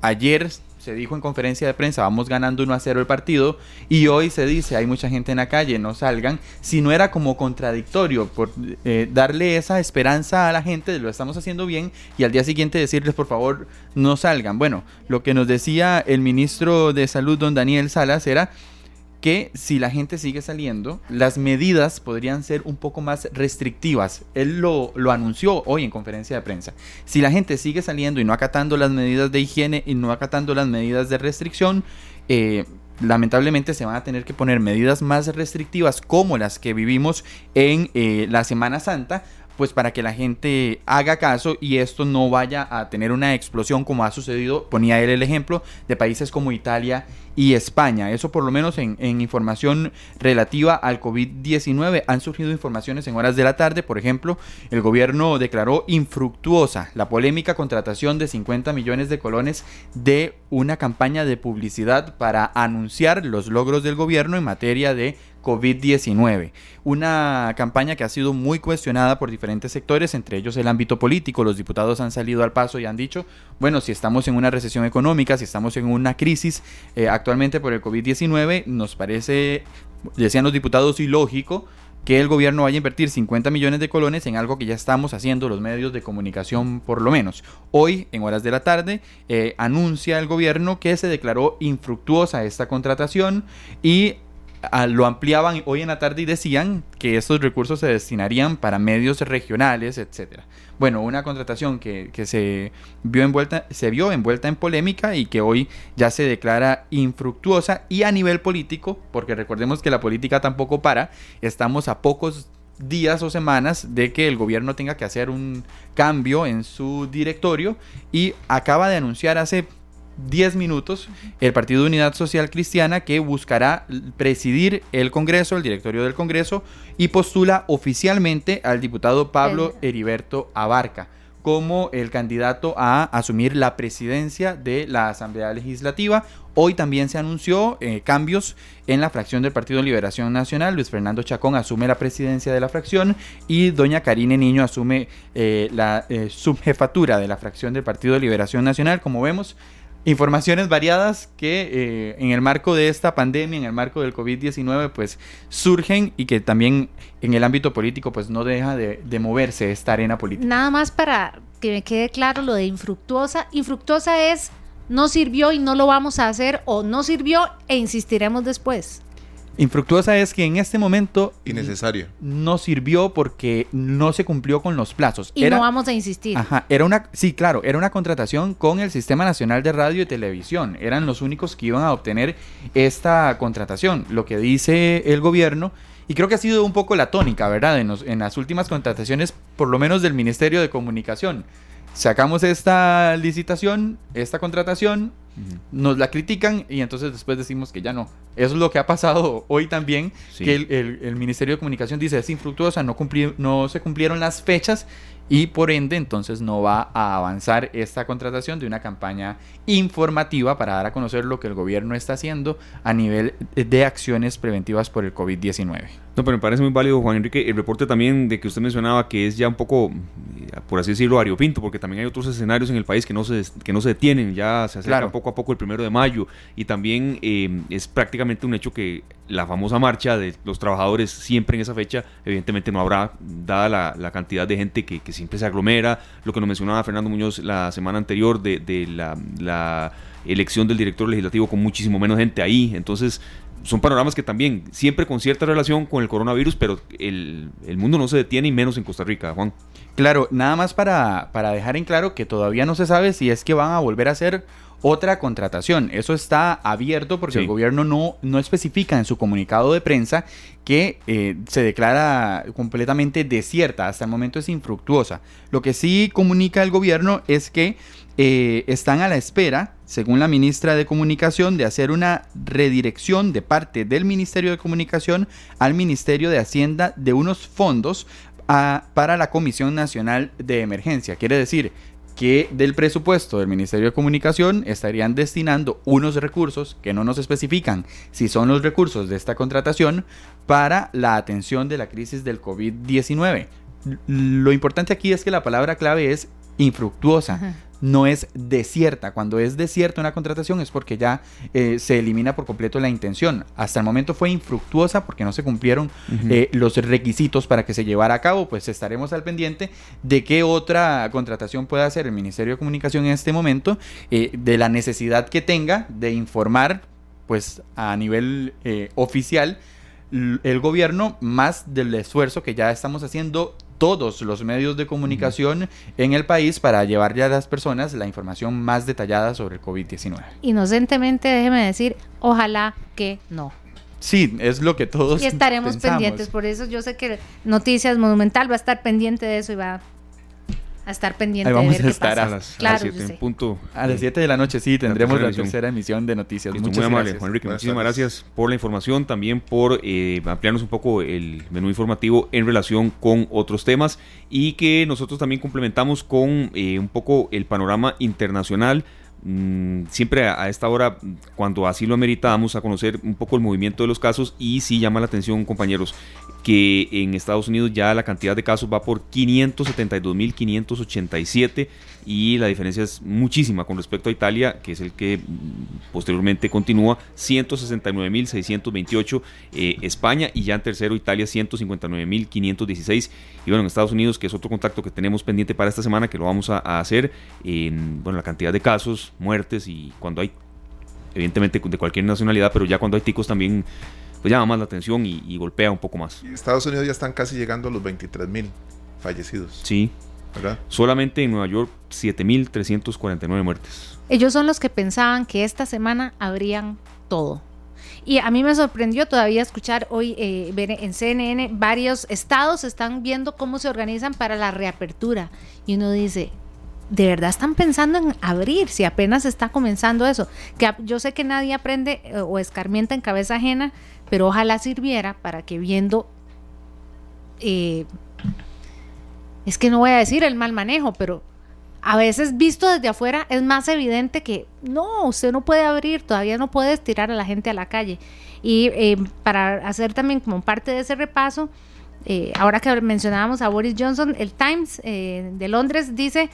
ayer se dijo en conferencia de prensa, vamos ganando 1 a 0 el partido, y hoy se dice, hay mucha gente en la calle, no salgan, si no era como contradictorio, por eh, darle esa esperanza a la gente de lo estamos haciendo bien, y al día siguiente decirles, por favor, no salgan. Bueno, lo que nos decía el ministro de Salud, don Daniel Salas, era que si la gente sigue saliendo, las medidas podrían ser un poco más restrictivas. Él lo, anunció hoy en conferencia de prensa. Si la gente sigue saliendo y no acatando las medidas de higiene y no acatando las medidas de restricción, eh, lamentablemente se van a tener que poner medidas más restrictivas como las que vivimos en eh, la Semana Santa pues para que la gente haga caso y esto no vaya a tener una explosión como ha sucedido, ponía él el ejemplo, de países como Italia y España. Eso por lo menos en, información relativa al COVID-19. Han surgido informaciones en horas de la tarde, por ejemplo, el gobierno declaró infructuosa la polémica contratación de 50 millones de colones de una campaña de publicidad para anunciar los logros del gobierno en materia de COVID-19. Una campaña que ha sido muy cuestionada por diferentes sectores, entre ellos el ámbito político. Los diputados han salido al paso y han dicho, bueno, si estamos en una recesión económica, si estamos en una crisis eh, actualmente por el COVID-19, nos parece, decían los diputados, ilógico que el gobierno vaya a invertir 50 millones de colones en algo que ya estamos haciendo los medios de comunicación por lo menos. Hoy, en horas de la tarde, eh, anuncia el gobierno que se declaró infructuosa esta contratación y lo ampliaban hoy en la tarde y decían que estos recursos se destinarían para medios regionales, etcétera. Bueno, una contratación que, se, vio envuelta, se vio envuelta en polémica y que hoy ya se declara infructuosa y a nivel político, porque recordemos que la política tampoco para, estamos a pocos días o semanas de que el gobierno tenga que hacer un cambio en su directorio y acaba de anunciar hace 10 minutos el Partido de Unidad Social Cristiana que buscará presidir el Congreso, el directorio del Congreso y postula oficialmente al diputado Pablo Heriberto Abarca como el candidato a asumir la presidencia de la Asamblea Legislativa. Hoy también se anunció eh, cambios en la fracción del Partido de Liberación Nacional. Luis Fernando Chacón asume la presidencia de la fracción y doña Karine Niño asume eh, la eh, subjefatura de la fracción del Partido de Liberación Nacional. Como vemos, informaciones variadas que eh, en el marco de esta pandemia, en el marco del COVID-19, pues surgen y que también en el ámbito político pues no deja de, de, moverse esta arena política. Nada más para que me quede claro lo de infructuosa. Infructuosa es no sirvió y no lo vamos a hacer o no sirvió e insistiremos después. Infructuosa es que en este momento innecesario. No sirvió porque no se cumplió con los plazos. Y no vamos a insistir. Ajá, era una sí, claro, era una contratación con el Sistema Nacional de Radio y Televisión. Eran los únicos que iban a obtener esta contratación. Lo que dice el gobierno y creo que ha sido un poco la tónica, ¿verdad? En, en las últimas contrataciones, por lo menos del Ministerio de Comunicación. Sacamos esta licitación, esta contratación, nos la critican y entonces después decimos que ya no. Eso es lo que ha pasado hoy también, que el, Ministerio de Comunicación dice es infructuosa, no, no se cumplieron las fechas y por ende entonces no va a avanzar esta contratación de una campaña informativa para dar a conocer lo que el gobierno está haciendo a nivel de acciones preventivas por el COVID-19. No, pero me parece muy válido, Juan Enrique, el reporte también de que usted mencionaba que es ya un poco, eh, por así decirlo, ariopinto, porque también hay otros escenarios en el país que no se, que no se detienen, ya se acerca poco a poco el primero de mayo y también eh, es prácticamente un hecho que la famosa marcha de los trabajadores siempre en esa fecha, evidentemente no habrá, dada la, cantidad de gente que, siempre se aglomera, lo que nos mencionaba Fernando Muñoz la semana anterior de, de la, la elección del director legislativo con muchísimo menos gente ahí, entonces son panoramas que también, siempre con cierta relación con el coronavirus, pero el, mundo no se detiene y menos en Costa Rica, Juan. Claro, nada más para, para dejar en claro que todavía no se sabe si es que van a volver a hacer otra contratación. Eso está abierto porque el gobierno no, no especifica en su comunicado de prensa que eh, se declara completamente desierta. Hasta el momento es infructuosa. Lo que sí comunica el gobierno es que eh, están a la espera, según la ministra de Comunicación, de hacer una redirección de parte del Ministerio de Comunicación al Ministerio de Hacienda de unos fondos ah, para la Comisión Nacional de Emergencia. Quiere decir, que del presupuesto del Ministerio de Comunicación estarían destinando unos recursos que no nos especifican si son los recursos de esta contratación para la atención de la crisis del COVID-19. Lo importante aquí es que la palabra clave es infructuosa no es desierta. Cuando es desierta una contratación es porque ya eh, se elimina por completo la intención. Hasta el momento fue infructuosa porque no se cumplieron eh, los requisitos para que se llevara a cabo. Pues estaremos al pendiente de qué otra contratación pueda hacer el Ministerio de Comunicación en este momento, eh, de la necesidad que tenga de informar pues a nivel oficial el gobierno más del esfuerzo que ya estamos haciendo todos los medios de comunicación en el país para llevarle a las personas la información más detallada sobre el COVID-19. Inocentemente, déjeme decir, ojalá que no. Sí, es lo que todos. Y estaremos pendientes, por eso yo sé que Noticias Monumental va a estar pendiente de eso y va a estar pendiente Ahí vamos de ver a estar a las, claro, 7 punto. A las 7 de la noche sí tendremos la, tercera emisión de noticias. Muchas muy amable, Juan Enrique. muchísimas gracias por la información, también por eh, ampliarnos un poco el menú informativo en relación con otros temas y que nosotros también complementamos con eh, un poco el panorama internacional siempre a, esta hora, cuando así lo amerita, vamos a conocer un poco el movimiento de los casos y sí llama la atención, compañeros, que en Estados Unidos ya la cantidad de casos va por 572.587 y la diferencia es muchísima con respecto a Italia, que es el que mm, posteriormente continúa, 169.628 eh, España y ya en tercero Italia 159.516 y bueno en Estados Unidos que es otro contacto que tenemos pendiente para esta semana que lo vamos a, hacer en bueno la cantidad de casos, muertes y cuando hay evidentemente de cualquier nacionalidad, pero ya cuando hay ticos también pues llama más la atención y, golpea un poco más. Estados Unidos ya están casi llegando a los 23.000 fallecidos. Sí, Solamente en Nueva York 7.349 muertes. Ellos son los que pensaban que esta semana habrían todo. Y a mí me sorprendió todavía escuchar hoy eh, ver en CNN varios estados están viendo cómo se organizan para la reapertura. Y uno dice, ¿de verdad están pensando en abrir si apenas está comenzando eso? Que yo sé que nadie aprende eh, o escarmienta en cabeza ajena, pero ojalá sirviera para que viendo eh, es que no voy a decir el mal manejo, pero a veces visto desde afuera es más evidente que no, usted no puede abrir, todavía no puede estirar a la gente a la calle. Y eh, para hacer también como parte de ese repaso, eh, ahora que mencionábamos a Boris Johnson, el Times eh, de Londres dice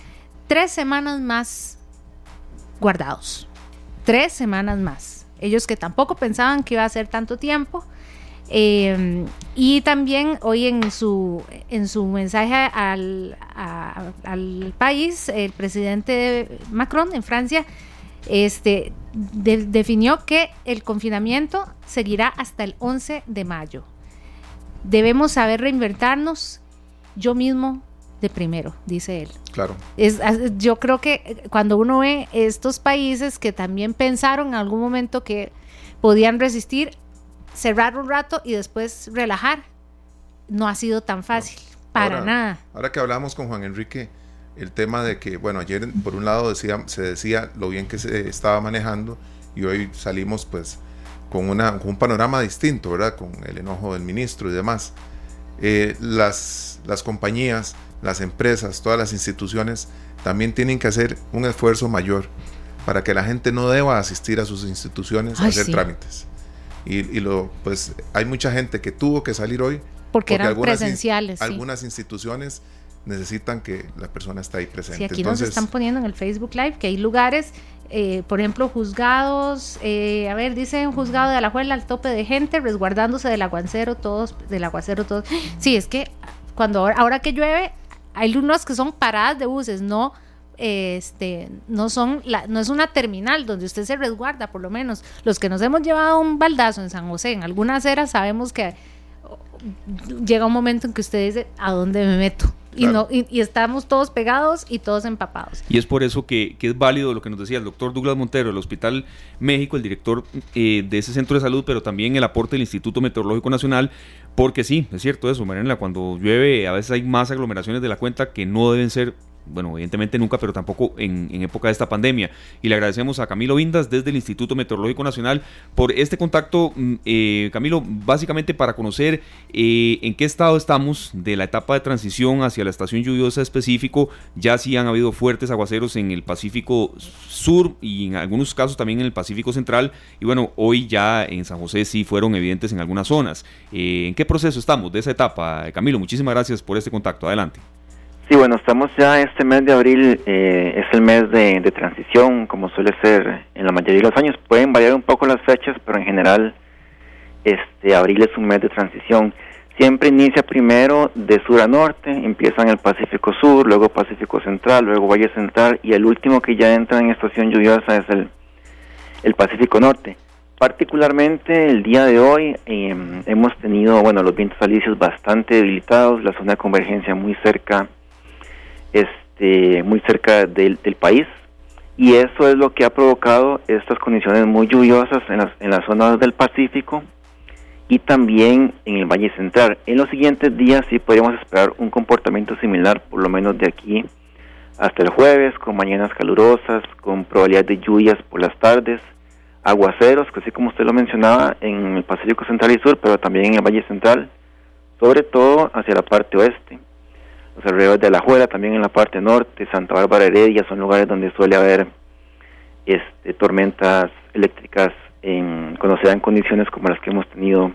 tres semanas más guardados, tres semanas más. Ellos que tampoco pensaban que iba a ser tanto tiempo, eh, y también hoy en su, en su mensaje al, al país, el presidente Macron en Francia este, definió que el confinamiento seguirá hasta el 11 de mayo. Debemos saber reinventarnos yo mismo de primero, dice él. Claro. Es, yo creo que cuando uno ve estos países que también pensaron en algún momento que podían resistir, cerrar un rato y después relajar. No ha sido tan fácil, para nada. Ahora que hablamos con Juan Enrique, el tema de que, bueno, ayer por un lado decía, se decía lo bien que se estaba manejando y hoy salimos pues con, una, un panorama distinto, ¿verdad? Con el enojo del ministro y demás. Eh, las, las compañías, las empresas, todas las instituciones también tienen que hacer un esfuerzo mayor para que la gente no deba asistir a sus instituciones a hacer trámites. Y, lo, pues hay mucha gente que tuvo que salir hoy. Porque, eran presenciales. Algunas instituciones necesitan que la persona esté ahí presente. Sí, aquí nos están poniendo en el Facebook Live que hay lugares, eh, por ejemplo, juzgados, eh, a ver, dice un juzgado de Alajuela al tope de gente, resguardándose del aguacero, todos, del aguacero, todos. Sí, es que cuando ahora que llueve, hay unos que son paradas de buses, no este, no son, la, no es una terminal donde usted se resguarda, por lo menos. Los que nos hemos llevado un baldazo en San José, en algunas eras sabemos que llega un momento en que usted dice, ¿a dónde me meto? Y, no, y, estamos todos pegados y todos empapados. Y es por eso que, es válido lo que nos decía el doctor Douglas Montero del Hospital México, el director eh, de ese centro de salud, pero también el aporte del Instituto Meteorológico Nacional, porque sí, es cierto eso, Mariana, cuando llueve a veces hay más aglomeraciones de la cuenta que no deben ser bueno, evidentemente nunca, pero tampoco en, época de esta pandemia. Y le agradecemos a Camilo Vindas desde el Instituto Meteorológico Nacional por este contacto. Mm, eh, Camilo, básicamente para conocer eh, en qué estado estamos de la etapa de transición hacia la estación lluviosa específico. Ya sí han habido fuertes aguaceros en el Pacífico Sur y en algunos casos también en el Pacífico Central. Y bueno, hoy ya en San José sí fueron evidentes en algunas zonas. Eh, ¿En qué proceso estamos de esa etapa? Camilo, muchísimas gracias por este contacto. Adelante. Sí, bueno, estamos ya este mes de abril, eh, es el mes de, transición, como suele ser en la mayoría de los años. Pueden variar un poco las fechas, pero en general, este abril es un mes de transición. Siempre inicia primero de sur a norte, empieza en el Pacífico Sur, luego Pacífico Central, luego Valle Central y el último que ya entra en estación lluviosa es el, Pacífico Norte. Particularmente el día de hoy em, hemos tenido, bueno, los vientos alisios bastante debilitados, la zona de convergencia muy cerca este, muy cerca del, país y eso es lo que ha provocado estas condiciones muy lluviosas en las, en las zonas del Pacífico y también en el Valle Central. En los siguientes días sí podríamos esperar un comportamiento similar, por lo menos de aquí hasta el jueves, con mañanas calurosas, con probabilidad de lluvias por las tardes, aguaceros, que así como usted lo mencionaba, en el Pacífico Central y Sur, pero también en el Valle Central, sobre todo hacia la parte oeste los alrededores de La Juela, también en la parte norte, Santa Bárbara Heredia, son lugares donde suele haber este, tormentas eléctricas en, cuando se dan condiciones como las que hemos tenido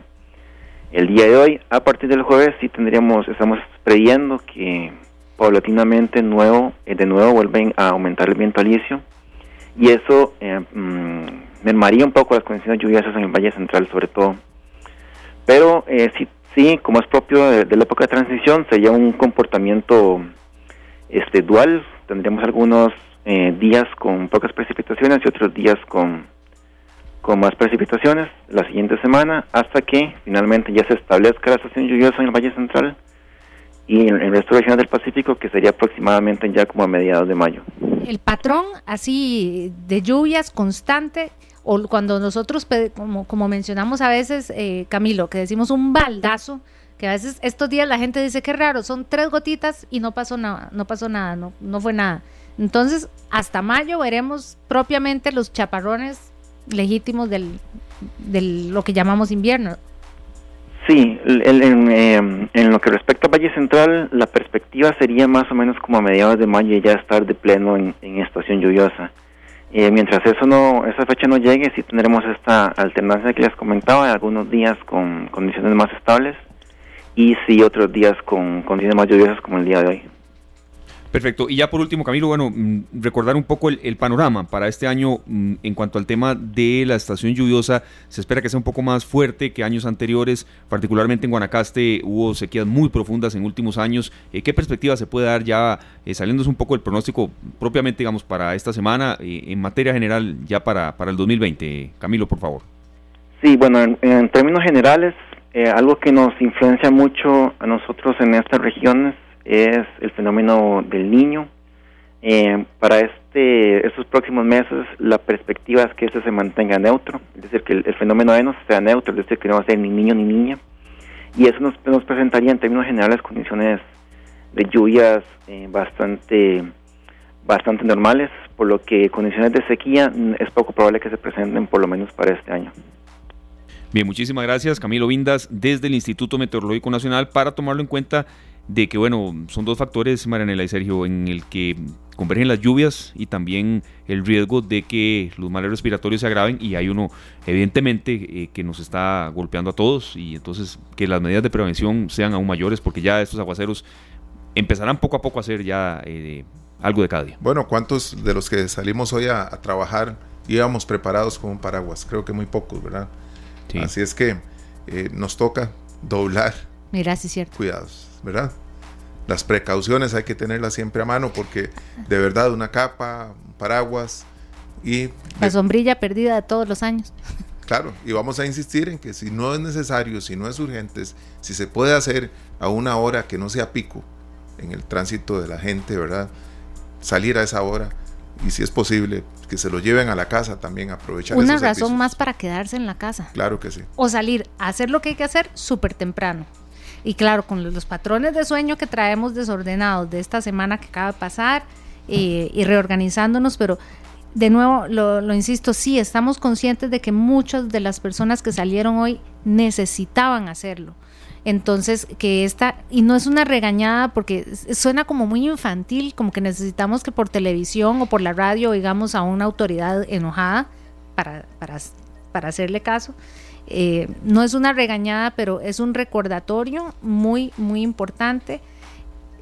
el día de hoy. A partir del jueves sí tendríamos, estamos previendo que paulatinamente nuevo, eh, de nuevo vuelven a aumentar el viento alisio y eso eh, mm, mermaría un poco las condiciones lluviosas en el Valle Central sobre todo. Pero eh, sí, sí, como es propio de, la época de transición, sería un comportamiento este dual. Tendríamos algunos eh, días con pocas precipitaciones y otros días con, con más precipitaciones la siguiente semana hasta que finalmente ya se establezca la estación lluviosa en el Valle Central y en el resto de regiones del Pacífico que sería aproximadamente ya como a mediados de mayo. El patrón así de lluvias constante o cuando nosotros, como, como mencionamos a veces, eh, Camilo, que decimos un baldazo, que a veces estos días la gente dice que raro, son tres gotitas y no pasó nada, no pasó nada, no, no fue nada. Entonces, hasta mayo veremos propiamente los chaparrones legítimos del, del lo que llamamos invierno. Sí, em, en, lo que respecta a Valle Central, la perspectiva sería más o menos como a mediados de mayo ya estar de pleno en, en estación lluviosa. Eh, mientras eso no, esa fecha no llegue, sí tendremos esta alternancia que les comentaba, algunos días con condiciones más estables y sí otros días con condiciones más lluviosas como el día de hoy. Perfecto. Y ya por último, Camilo, bueno, mm, recordar un poco el, panorama para este año mm, en cuanto al tema de la estación lluviosa. Se espera que sea un poco más fuerte que años anteriores, particularmente en Guanacaste hubo sequías muy profundas en últimos años. Eh, ¿Qué perspectiva se puede dar ya, eh, saliéndose un poco del pronóstico propiamente, digamos, para esta semana, eh, en materia general ya para, para el 2020? Camilo, por favor. Sí, bueno, en, términos generales, algo que nos influencia mucho a nosotros en estas regiones es el fenómeno del niño. Eh, para este, estos próximos meses la perspectiva es que este se mantenga neutro, es decir, que el, fenómeno de no sea neutro, es decir, que no va a ser ni niño ni niña. Y eso nos, nos presentaría en términos generales condiciones de lluvias eh, bastante, bastante normales, por lo que condiciones de sequía mm, es poco probable que se presenten por lo menos para este año. Bien, muchísimas gracias Camilo Vindas desde el Instituto Meteorológico Nacional para tomarlo en cuenta de que, bueno, son dos factores, Marianela y Sergio, en el que convergen las lluvias y también el riesgo de que los males respiratorios se agraven y hay uno, evidentemente, eh, que nos está golpeando a todos y entonces que las medidas de prevención sean aún mayores porque ya estos aguaceros empezarán poco a poco a ser ya eh, algo de cada día. Bueno, ¿cuántos de los que salimos hoy a, trabajar íbamos preparados con un paraguas? Creo que muy pocos, ¿verdad? Así es que eh, nos toca doblar. Mira, sí es cierto. Cuidados. ¿Verdad? Las precauciones hay que tenerlas siempre a mano porque de verdad una capa, un paraguas y... La sombrilla perdida de todos los años. Claro, y vamos a insistir en que si no es necesario, si no es urgente, si se puede hacer a una hora que no sea pico en el tránsito de la gente, ¿verdad? Salir a esa hora y si es posible que se lo lleven a la casa también, aprovechar. Una razón más para quedarse en la casa. Claro que sí. O salir a hacer lo que hay que hacer súper temprano. Y claro, con los, patrones de sueño que traemos desordenados de esta semana que acaba de pasar eh, y reorganizándonos, pero de nuevo, lo, insisto, sí, estamos conscientes de que muchas de las personas que salieron hoy necesitaban hacerlo. Entonces, que esta, y no es una regañada porque suena como muy infantil, como que necesitamos que por televisión o por la radio oigamos a una autoridad enojada para, para, para hacerle caso. Eh, no es una regañada, pero es un recordatorio muy, muy importante.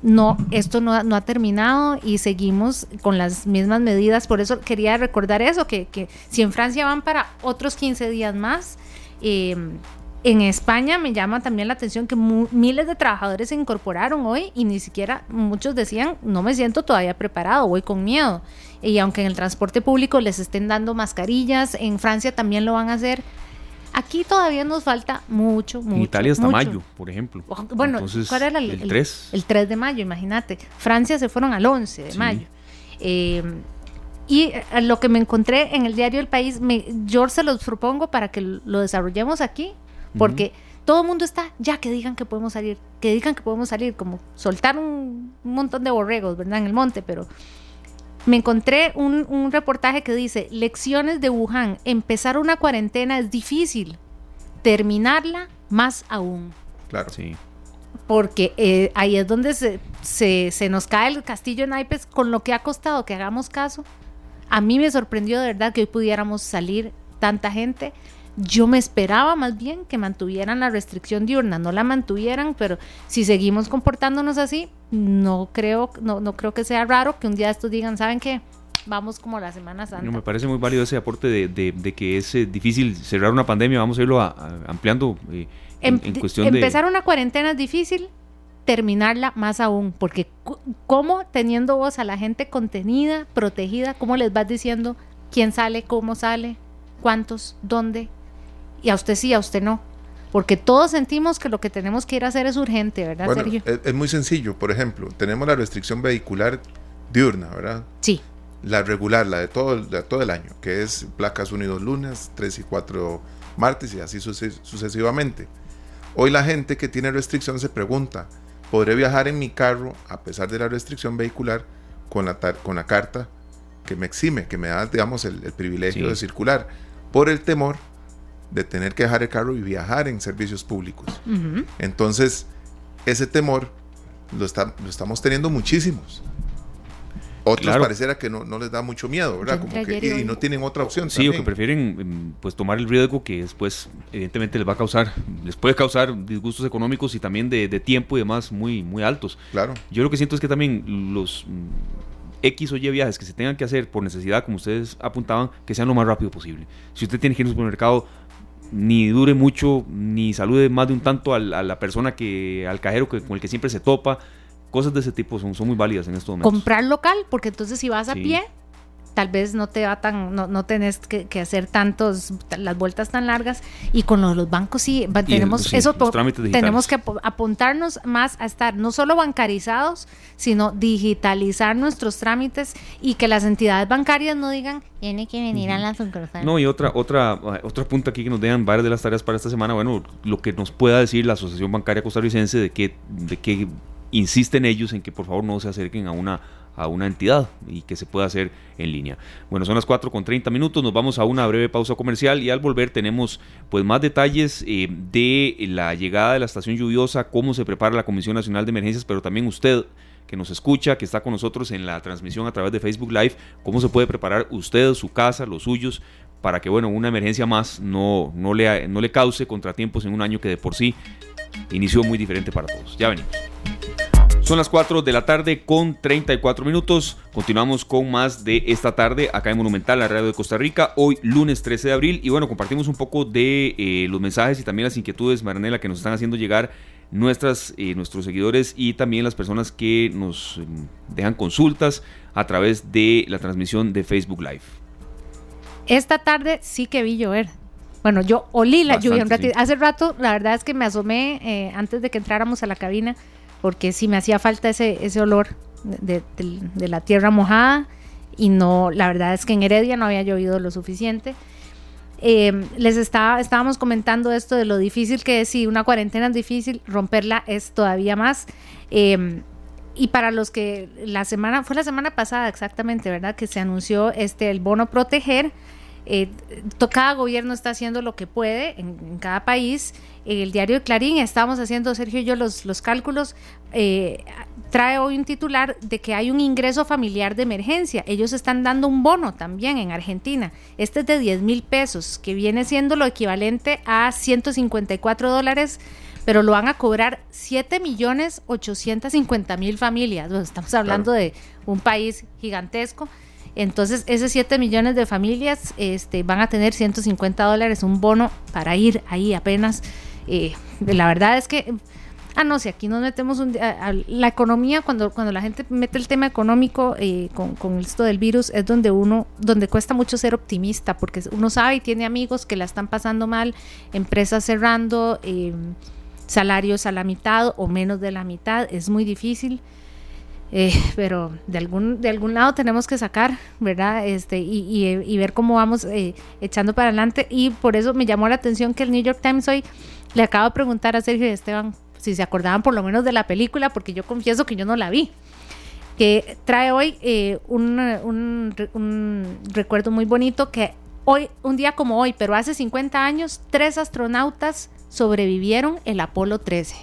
No, esto no, ha terminado y seguimos con las mismas medidas. Por eso quería recordar eso, que, si en Francia van para otros 15 días más, eh, en España me llama también la atención que miles de trabajadores se incorporaron hoy y ni siquiera muchos decían, no me siento todavía preparado, voy con miedo. Y aunque en el transporte público les estén dando mascarillas, en Francia también lo van a hacer. Aquí todavía nos falta mucho, mucho. En Italia hasta mayo, por ejemplo. Bueno, ¿cuál era el, el, 3? El 3 de mayo, imagínate. Francia se fueron al 11 de mayo. Eh, y eh, lo que me encontré en el diario El País, me, yo se los propongo para que lo desarrollemos aquí, porque todo el mundo está, ya que digan que podemos salir, que digan que podemos salir, como soltar un, un montón de borregos, ¿verdad? En el monte, pero me encontré un, reportaje que dice, lecciones de Wuhan, empezar una cuarentena es difícil, terminarla más aún. Claro. Sí. Porque eh, ahí es donde se, se, nos cae el castillo en naipes con lo que ha costado que hagamos caso A mí me sorprendió de verdad que hoy pudiéramos salir tanta gente. Yo me esperaba más bien que mantuvieran la restricción diurna, no la mantuvieran, pero si seguimos comportándonos así, no creo, no, no creo que sea raro que un día estos digan, ¿saben qué? Vamos como la Semana Santa. No, me parece muy válido ese aporte de, de, de que es eh, difícil cerrar una pandemia, vamos a irlo a, a, ampliando eh, en, Em- en cuestión de... empezar una cuarentena es difícil, terminarla más aún, porque cómo teniendo vos a la gente contenida, protegida, cómo les vas diciendo quién sale, cómo sale, cuántos, dónde, y a usted sí, a usted no, porque todos sentimos que lo que tenemos que ir a hacer es urgente, ¿verdad, Bueno, Sergio? es, es muy sencillo. Por ejemplo, tenemos la restricción vehicular diurna, ¿verdad? sí, La regular, la de todo, el- de todo el año, que es placas 1 y 2 lunes, 3 y 4 martes y así suce- sucesivamente. Hoy la gente que tiene restricción se pregunta, ¿podré viajar en mi carro a pesar de la restricción vehicular con la, tar- con la carta que me exime, que me da, digamos, el, el privilegio Sí. de circular? Por el temor de tener que dejar el carro y viajar en servicios públicos. Entonces, ese temor lo, está- lo estamos teniendo muchísimos. Otros Claro. pareciera que no, no les da mucho miedo, ¿verdad? Como que, y no tienen otra opción. Sí, o que prefieren em, pues tomar el riesgo que después evidentemente les va a causar, les puede causar disgustos económicos y también de, de tiempo y demás muy, muy altos. Claro. Yo lo que siento es que también los mm, X o Y viajes que se tengan que hacer por necesidad, como ustedes apuntaban, que sean lo más rápido posible. Si usted tiene que ir al supermercado, ni dure mucho, ni salude más de un tanto al- a la persona que, al cajero que, con el que siempre se topa. Cosas de ese tipo son, son muy válidas en estos momentos. comprar local, porque entonces si vas a Sí. pie, tal vez no te va tan, no, no tenés que, que hacer tantos, las vueltas tan largas. Y con los bancos sí, va- el- tenemos sí, eso, tenemos que apu- apuntarnos más a estar no solo bancarizados, sino digitalizar nuestros trámites y que las entidades bancarias no digan, tiene que venir a la sucursal. No, y otra, otra, eh, otro punto aquí que nos dejan varias de las tareas para esta semana, bueno, lo que nos pueda decir la Asociación Bancaria Costarricense de que, de que insisten ellos en que por favor no se acerquen a una, a una entidad y que se pueda hacer en línea. Bueno, son las 4 con 30 minutos, nos vamos a una breve pausa comercial y al volver tenemos pues más detalles eh, de la llegada de la estación lluviosa, cómo se prepara la Comisión Nacional de Emergencias, pero también usted que nos escucha, que está con nosotros en la transmisión a través de Facebook Live, cómo se puede preparar usted, su casa, los suyos, para que bueno, una emergencia más no, no, le, no le cause contratiempos en un año que de por sí inició muy diferente para todos. Ya venimos. Son las 4 de la tarde con 34 minutos. Continuamos con más de esta tarde acá en Monumental, la radio de Costa Rica. Hoy lunes 13 de abril. Y bueno, compartimos un poco de eh, los mensajes y también las inquietudes, Maranela, que nos están haciendo llegar nuestras, eh, nuestros seguidores y también las personas que nos eh, dejan consultas a través de la transmisión de Facebook Live. Esta tarde sí que vi llover. Bueno, yo olí la Bastante, lluvia un ratito. sí. Hace rato, la verdad es que me asomé eh, antes de que entráramos a la cabina, porque sí me hacía falta ese, ese olor de, de- de la tierra mojada. Y no, la verdad es que en Heredia no había llovido lo suficiente. Eh, les estaba, estábamos comentando esto de lo difícil que es, si una cuarentena es difícil, romperla es todavía más. Eh, y para los que la semana, fue la semana pasada exactamente, ¿verdad? Que se anunció este el bono proteger. Eh, cada gobierno está haciendo lo que puede en, en cada país. El diario de Clarín, estábamos haciendo, Sergio y yo, los, los cálculos, eh, trae hoy un titular de que hay un ingreso familiar de emergencia. Ellos están dando un bono también en Argentina. Este es de 10 mil pesos, que viene siendo lo equivalente a 154 dólares pero lo van a cobrar 7 millones 850 mil familias. Bueno, estamos hablando de un país gigantesco. Entonces, esos 7 millones de familias este, van a tener 150 dólares, un bono para ir ahí apenas. Eh, la verdad es que, ah, no, si aquí nos metemos un, a- la economía, cuando, cuando la gente mete el tema económico eh, con, con esto del virus, es donde uno, donde cuesta mucho ser optimista, porque uno sabe y tiene amigos que la están pasando mal, empresas cerrando, eh, salarios a la mitad o menos de la mitad, es muy difícil. Eh, pero de algún, de algún lado tenemos que sacar, ¿verdad? Este, y, y, y ver cómo vamos eh, echando para adelante. Y por eso me llamó la atención que el New York Times hoy le acabo de preguntar a Sergio y Esteban si se acordaban por lo menos de la película, porque yo confieso que yo no la vi. Que trae hoy eh, un, un, un recuerdo muy bonito que hoy, un día como hoy, pero hace 50 años, tres astronautas sobrevivieron el Apolo 13.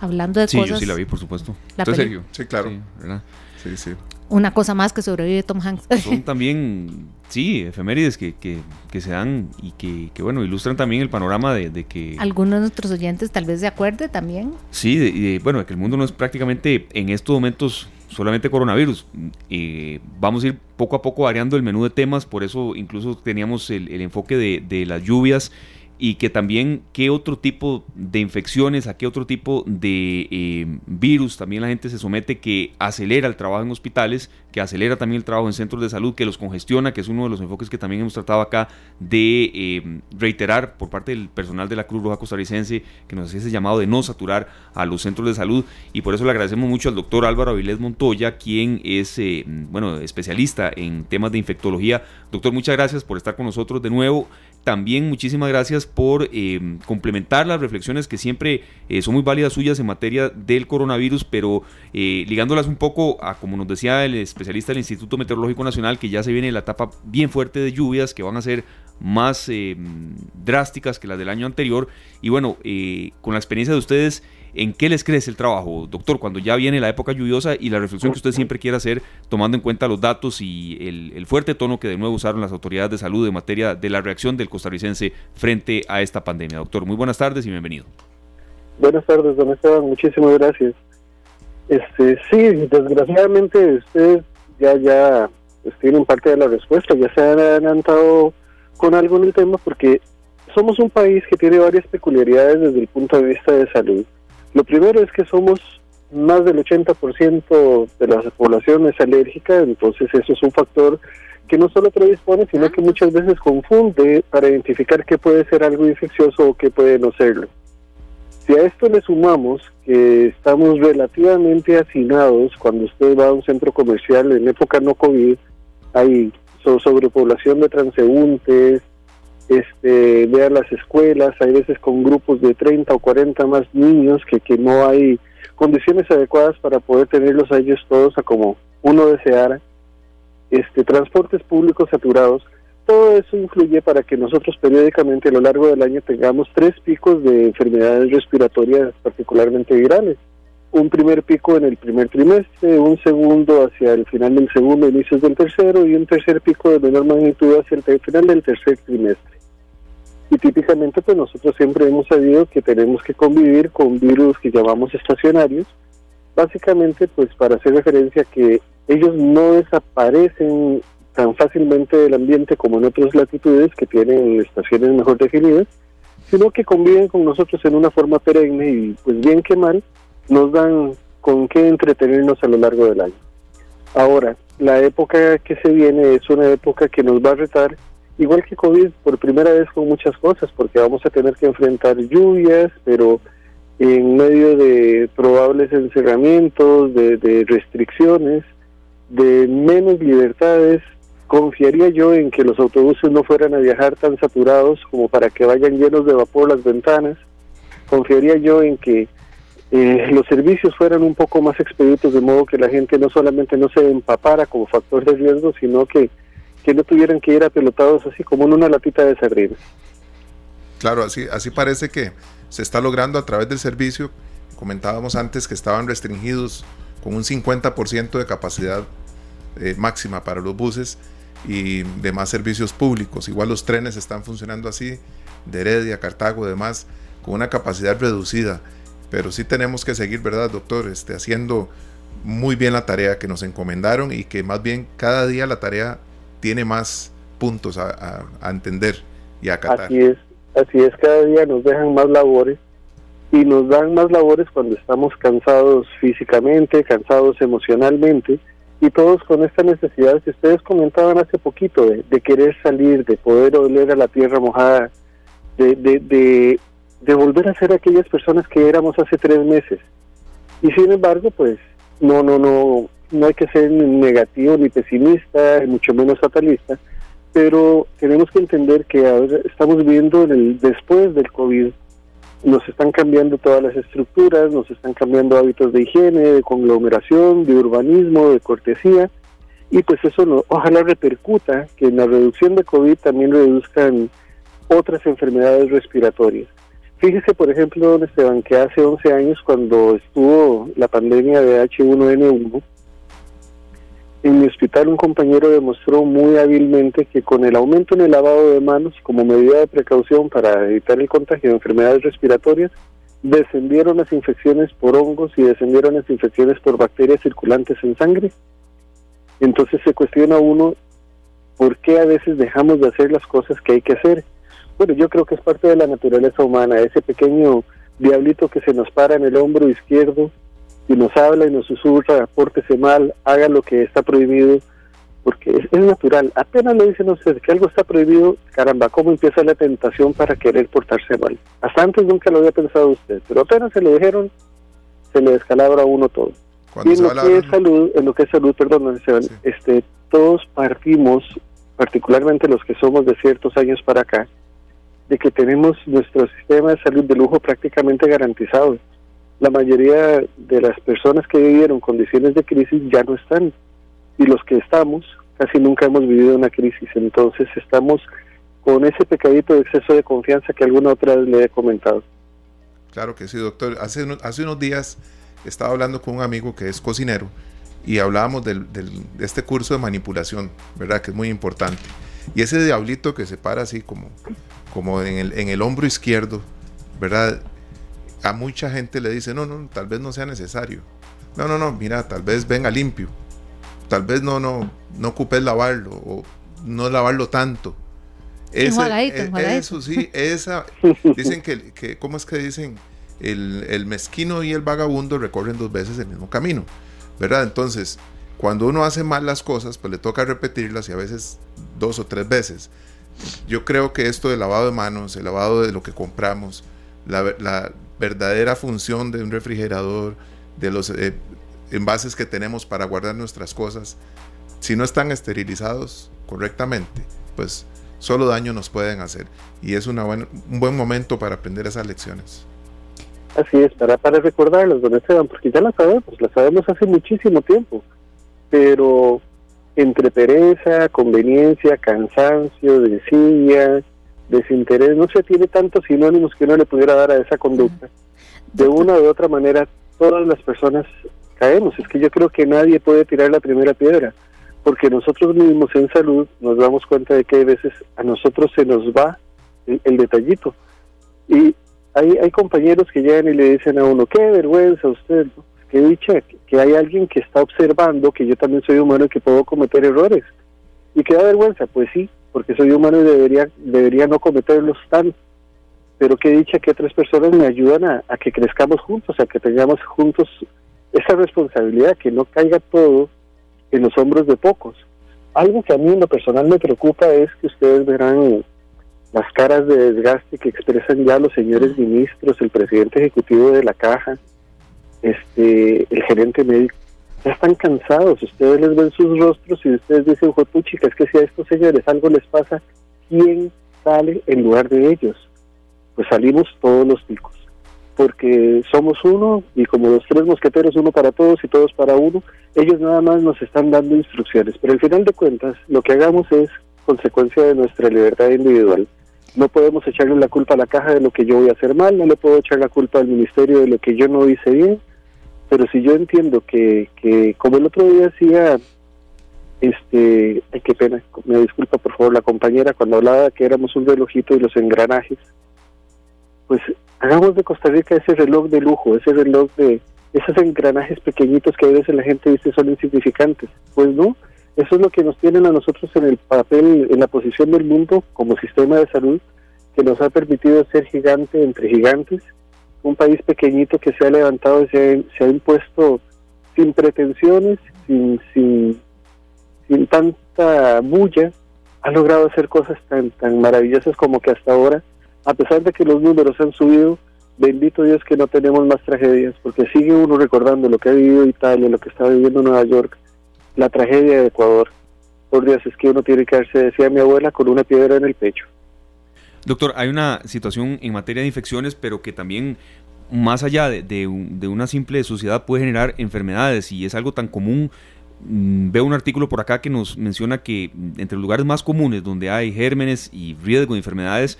Hablando de Sí, cosas. yo sí la vi, por supuesto. La ¿Usted, peli- Sergio? Sí, claro. Sí, ¿verdad? Sí, sí. Una cosa más que sobrevive Tom Hanks. Son también, sí, efemérides que, que, que se dan y que, que, bueno, ilustran también el panorama de, de, que... Algunos de nuestros oyentes tal vez se acuerde también. Sí, de, de, bueno, de que el mundo no es prácticamente en estos momentos solamente coronavirus. Eh, vamos a ir poco a poco variando el menú de temas, por eso incluso teníamos el, el enfoque de, de las lluvias y que también qué otro tipo de infecciones, a qué otro tipo de eh, virus también la gente se somete que acelera el trabajo en hospitales, que acelera también el trabajo en centros de salud, que los congestiona, que es uno de los enfoques que también hemos tratado acá de eh, reiterar por parte del personal de la Cruz Roja costarricense que nos hace ese llamado de no saturar a los centros de salud y por eso le agradecemos mucho al doctor Álvaro Avilés Montoya, quien es eh, bueno, especialista en temas de infectología. Doctor, muchas gracias por estar con nosotros de nuevo. También muchísimas gracias por eh, complementar las reflexiones que siempre eh, son muy válidas suyas en materia del coronavirus, pero eh, ligándolas un poco a, como nos decía el especialista del Instituto Meteorológico Nacional, que ya se viene la etapa bien fuerte de lluvias que van a ser más drásticas que las del año anterior. Y bueno, con la experiencia de ustedes, ¿En qué les crece el trabajo, doctor, cuando ya viene la época lluviosa y la reflexión que usted siempre quiere hacer, tomando en cuenta los datos y el, el, fuerte tono que de nuevo usaron las autoridades de salud en materia de la reacción del costarricense frente a esta pandemia? Doctor, muy buenas tardes y bienvenido. Buenas tardes, don Esteban, muchísimas gracias. Este, sí, desgraciadamente ustedes ya, ya tienen parte de la respuesta, ya se han adelantado con algo en el tema porque somos un país que tiene varias peculiaridades desde el punto de vista de salud lo primero es que somos más del 80% de la población es alérgica, entonces eso es un factor que no solo predispone, sino que muchas veces confunde para identificar qué puede ser algo infeccioso o qué puede no serlo. Si a esto le sumamos que estamos relativamente hacinados cuando usted va a un centro comercial en época no COVID, hay sobrepoblación de transeúntes, este, vean las escuelas, hay veces con grupos de 30 o 40 más niños que, que no hay condiciones adecuadas para poder tenerlos a ellos todos a como uno deseara, este, transportes públicos saturados, todo eso influye para que nosotros periódicamente a lo largo del año tengamos tres picos de enfermedades respiratorias particularmente virales. Un primer pico en el primer trimestre, un segundo hacia el final del segundo, inicios del tercero y un tercer pico de menor magnitud hacia el final del tercer trimestre y típicamente pues nosotros siempre hemos sabido que tenemos que convivir con virus que llamamos estacionarios, básicamente pues para hacer referencia a que ellos no desaparecen tan fácilmente del ambiente como en otras latitudes que tienen estaciones mejor definidas, sino que conviven con nosotros en una forma perenne y pues bien que mal nos dan con qué entretenernos a lo largo del año. Ahora, la época que se viene es una época que nos va a retar igual que COVID, por primera vez con muchas cosas, porque vamos a tener que enfrentar lluvias, pero en medio de probables encerramientos, de, de restricciones, de menos libertades, confiaría yo en que los autobuses no fueran a viajar tan saturados como para que vayan llenos de vapor las ventanas. Confiaría yo en que eh, los servicios fueran un poco más expeditos, de modo que la gente no solamente no se empapara como factor de riesgo, sino que que no tuvieran que ir a pelotados así como en una latita de sardinas. Claro, así, así parece que se está logrando a través del servicio. Comentábamos antes que estaban restringidos con un 50% de capacidad eh, máxima para los buses y demás servicios públicos. Igual los trenes están funcionando así, de Heredia, Cartago, demás, con una capacidad reducida. Pero sí tenemos que seguir, ¿verdad, doctor? Este, haciendo muy bien la tarea que nos encomendaron y que más bien cada día la tarea tiene más puntos a, entender y a acatar. Así es, así es, cada día nos dejan más labores y nos dan más labores cuando estamos cansados físicamente, cansados emocionalmente y todos con esta necesidad que ustedes comentaban hace poquito de, querer salir, de poder oler a la tierra mojada, de, de, de, de volver a ser aquellas personas que éramos hace tres meses. Y sin embargo, pues no, no, no, no hay que ser ni negativo ni pesimista, mucho menos fatalista, pero tenemos que entender que ahora estamos viviendo en el después del COVID. Nos están cambiando todas las estructuras, nos están cambiando hábitos de higiene, de conglomeración, de urbanismo, de cortesía, y pues eso no, ojalá repercuta que en la reducción de COVID también reduzcan otras enfermedades respiratorias. Fíjese, por ejemplo, don Esteban, que hace 11 años, cuando estuvo la pandemia de H1N1, en mi hospital un compañero demostró muy hábilmente que con el aumento en el lavado de manos como medida de precaución para evitar el contagio de enfermedades respiratorias, descendieron las infecciones por hongos y descendieron las infecciones por bacterias circulantes en sangre. Entonces se cuestiona uno por qué a veces dejamos de hacer las cosas que hay que hacer. Bueno, yo creo que es parte de la naturaleza humana, ese pequeño diablito que se nos para en el hombro izquierdo y nos habla y nos susurra, pórtese mal, haga lo que está prohibido, porque es, natural. Apenas le dicen a usted que algo está prohibido, caramba, ¿cómo empieza la tentación para querer portarse mal? Hasta antes nunca lo había pensado usted, pero apenas se lo dijeron, se le descalabra a uno todo. Y en lo que es salud, en lo que es salud, perdón, este, todos partimos, particularmente los que somos de ciertos años para acá, de que tenemos nuestro sistema de salud de lujo prácticamente garantizado la mayoría de las personas que vivieron condiciones de crisis ya no están. Y los que estamos, casi nunca hemos vivido una crisis. Entonces estamos con ese pecadito de exceso de confianza que alguna otra vez le he comentado. Claro que sí, doctor. Hace, hace unos días estaba hablando con un amigo que es cocinero y hablábamos de este curso de manipulación, ¿verdad? Que es muy importante. Y ese diablito que se para así como, como en, el, en el hombro izquierdo, ¿verdad? A mucha gente le dice, no, no, tal vez no sea necesario. No, no, no, mira, tal vez venga limpio. Tal vez no, no, no ocupes lavarlo o no lavarlo tanto. Ese, e, Eso sí, esa. Dicen que, que, ¿cómo es que dicen? El, el, mezquino y el vagabundo recorren dos veces el mismo camino, ¿verdad? Entonces, cuando uno hace mal las cosas, pues le toca repetirlas y a veces dos o tres veces. Yo creo que esto del lavado de manos, el lavado de lo que compramos, la, la, verdadera función de un refrigerador, de los eh, envases que tenemos para guardar nuestras cosas, si no están esterilizados correctamente, pues solo daño nos pueden hacer. Y es una un buen momento para aprender esas lecciones. Así es, para, para recordarlas, don Esteban, porque ya las sabemos, las sabemos hace muchísimo tiempo, pero entre pereza, conveniencia, cansancio, desidia, desinterés, no se tiene tantos sinónimos que uno le pudiera dar a esa conducta. De una u otra manera, todas las personas caemos. Es que yo creo que nadie puede tirar la primera piedra, porque nosotros mismos en salud nos damos cuenta de que hay veces a nosotros se nos va el, detallito. Y hay, hay compañeros que llegan y le dicen a uno, qué vergüenza usted, qué dicha que hay alguien que está observando que yo también soy humano y que puedo cometer errores. Y qué da vergüenza, pues sí, porque soy humano y debería, debería no cometerlos tan, pero qué dicha que otras personas me ayudan a, que crezcamos juntos, a que tengamos juntos esa responsabilidad, que no caiga todo en los hombros de pocos. Algo que a mí en lo personal me preocupa es que ustedes verán las caras de desgaste que expresan ya los señores ministros, el presidente ejecutivo de la caja, este, el gerente médico, ya están cansados, ustedes les ven sus rostros y ustedes dicen, chica, es que si a estos señores algo les pasa, ¿quién sale en lugar de ellos? Pues salimos todos los picos, porque somos uno y como los tres mosqueteros, uno para todos y todos para uno, ellos nada más nos están dando instrucciones, pero al final de cuentas lo que hagamos es consecuencia de nuestra libertad individual. No podemos echarle la culpa a la caja de lo que yo voy a hacer mal, no le puedo echar la culpa al ministerio de lo que yo no hice bien, pero si yo entiendo que, que como el otro día decía, este, ay, qué pena, me disculpa por favor la compañera cuando hablaba que éramos un relojito y los engranajes, pues hagamos de Costa Rica ese reloj de lujo, ese reloj de esos engranajes pequeñitos que a veces la gente dice son insignificantes. Pues no, eso es lo que nos tienen a nosotros en el papel, en la posición del mundo como sistema de salud, que nos ha permitido ser gigante entre gigantes un país pequeñito que se ha levantado y se ha, impuesto sin pretensiones, sin, sin, tanta bulla, ha logrado hacer cosas tan, tan maravillosas como que hasta ahora, a pesar de que los números han subido, bendito Dios que no tenemos más tragedias, porque sigue uno recordando lo que ha vivido Italia, lo que está viviendo Nueva York, la tragedia de Ecuador. Por Dios, es que uno tiene que darse, decía mi abuela, con una piedra en el pecho. Doctor, hay una situación en materia de infecciones, pero que también más allá de, una simple suciedad puede generar enfermedades y es algo tan común. Mm, veo un artículo por acá que nos menciona que mm, entre los lugares más comunes donde hay gérmenes y riesgo de enfermedades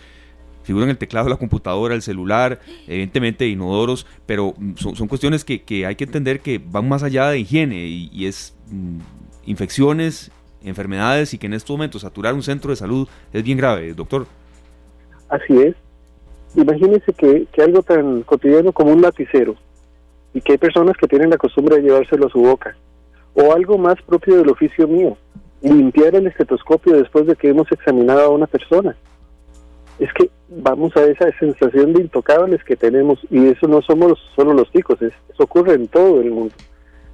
figuran el teclado la computadora, el celular, evidentemente inodoros, pero mm, son, cuestiones que, hay que entender que van más allá de higiene y, es infecciones, enfermedades y que en estos momentos saturar un centro de salud es bien grave, doctor. Así es. Imagínense que, que algo tan cotidiano como un lapicero y que hay personas que tienen la costumbre de llevárselo a su boca o algo más propio del oficio mío, limpiar el estetoscopio después de que hemos examinado a una persona. Es que vamos a esa sensación de intocables que tenemos y eso no somos solo los chicos, eso ocurre en todo el mundo.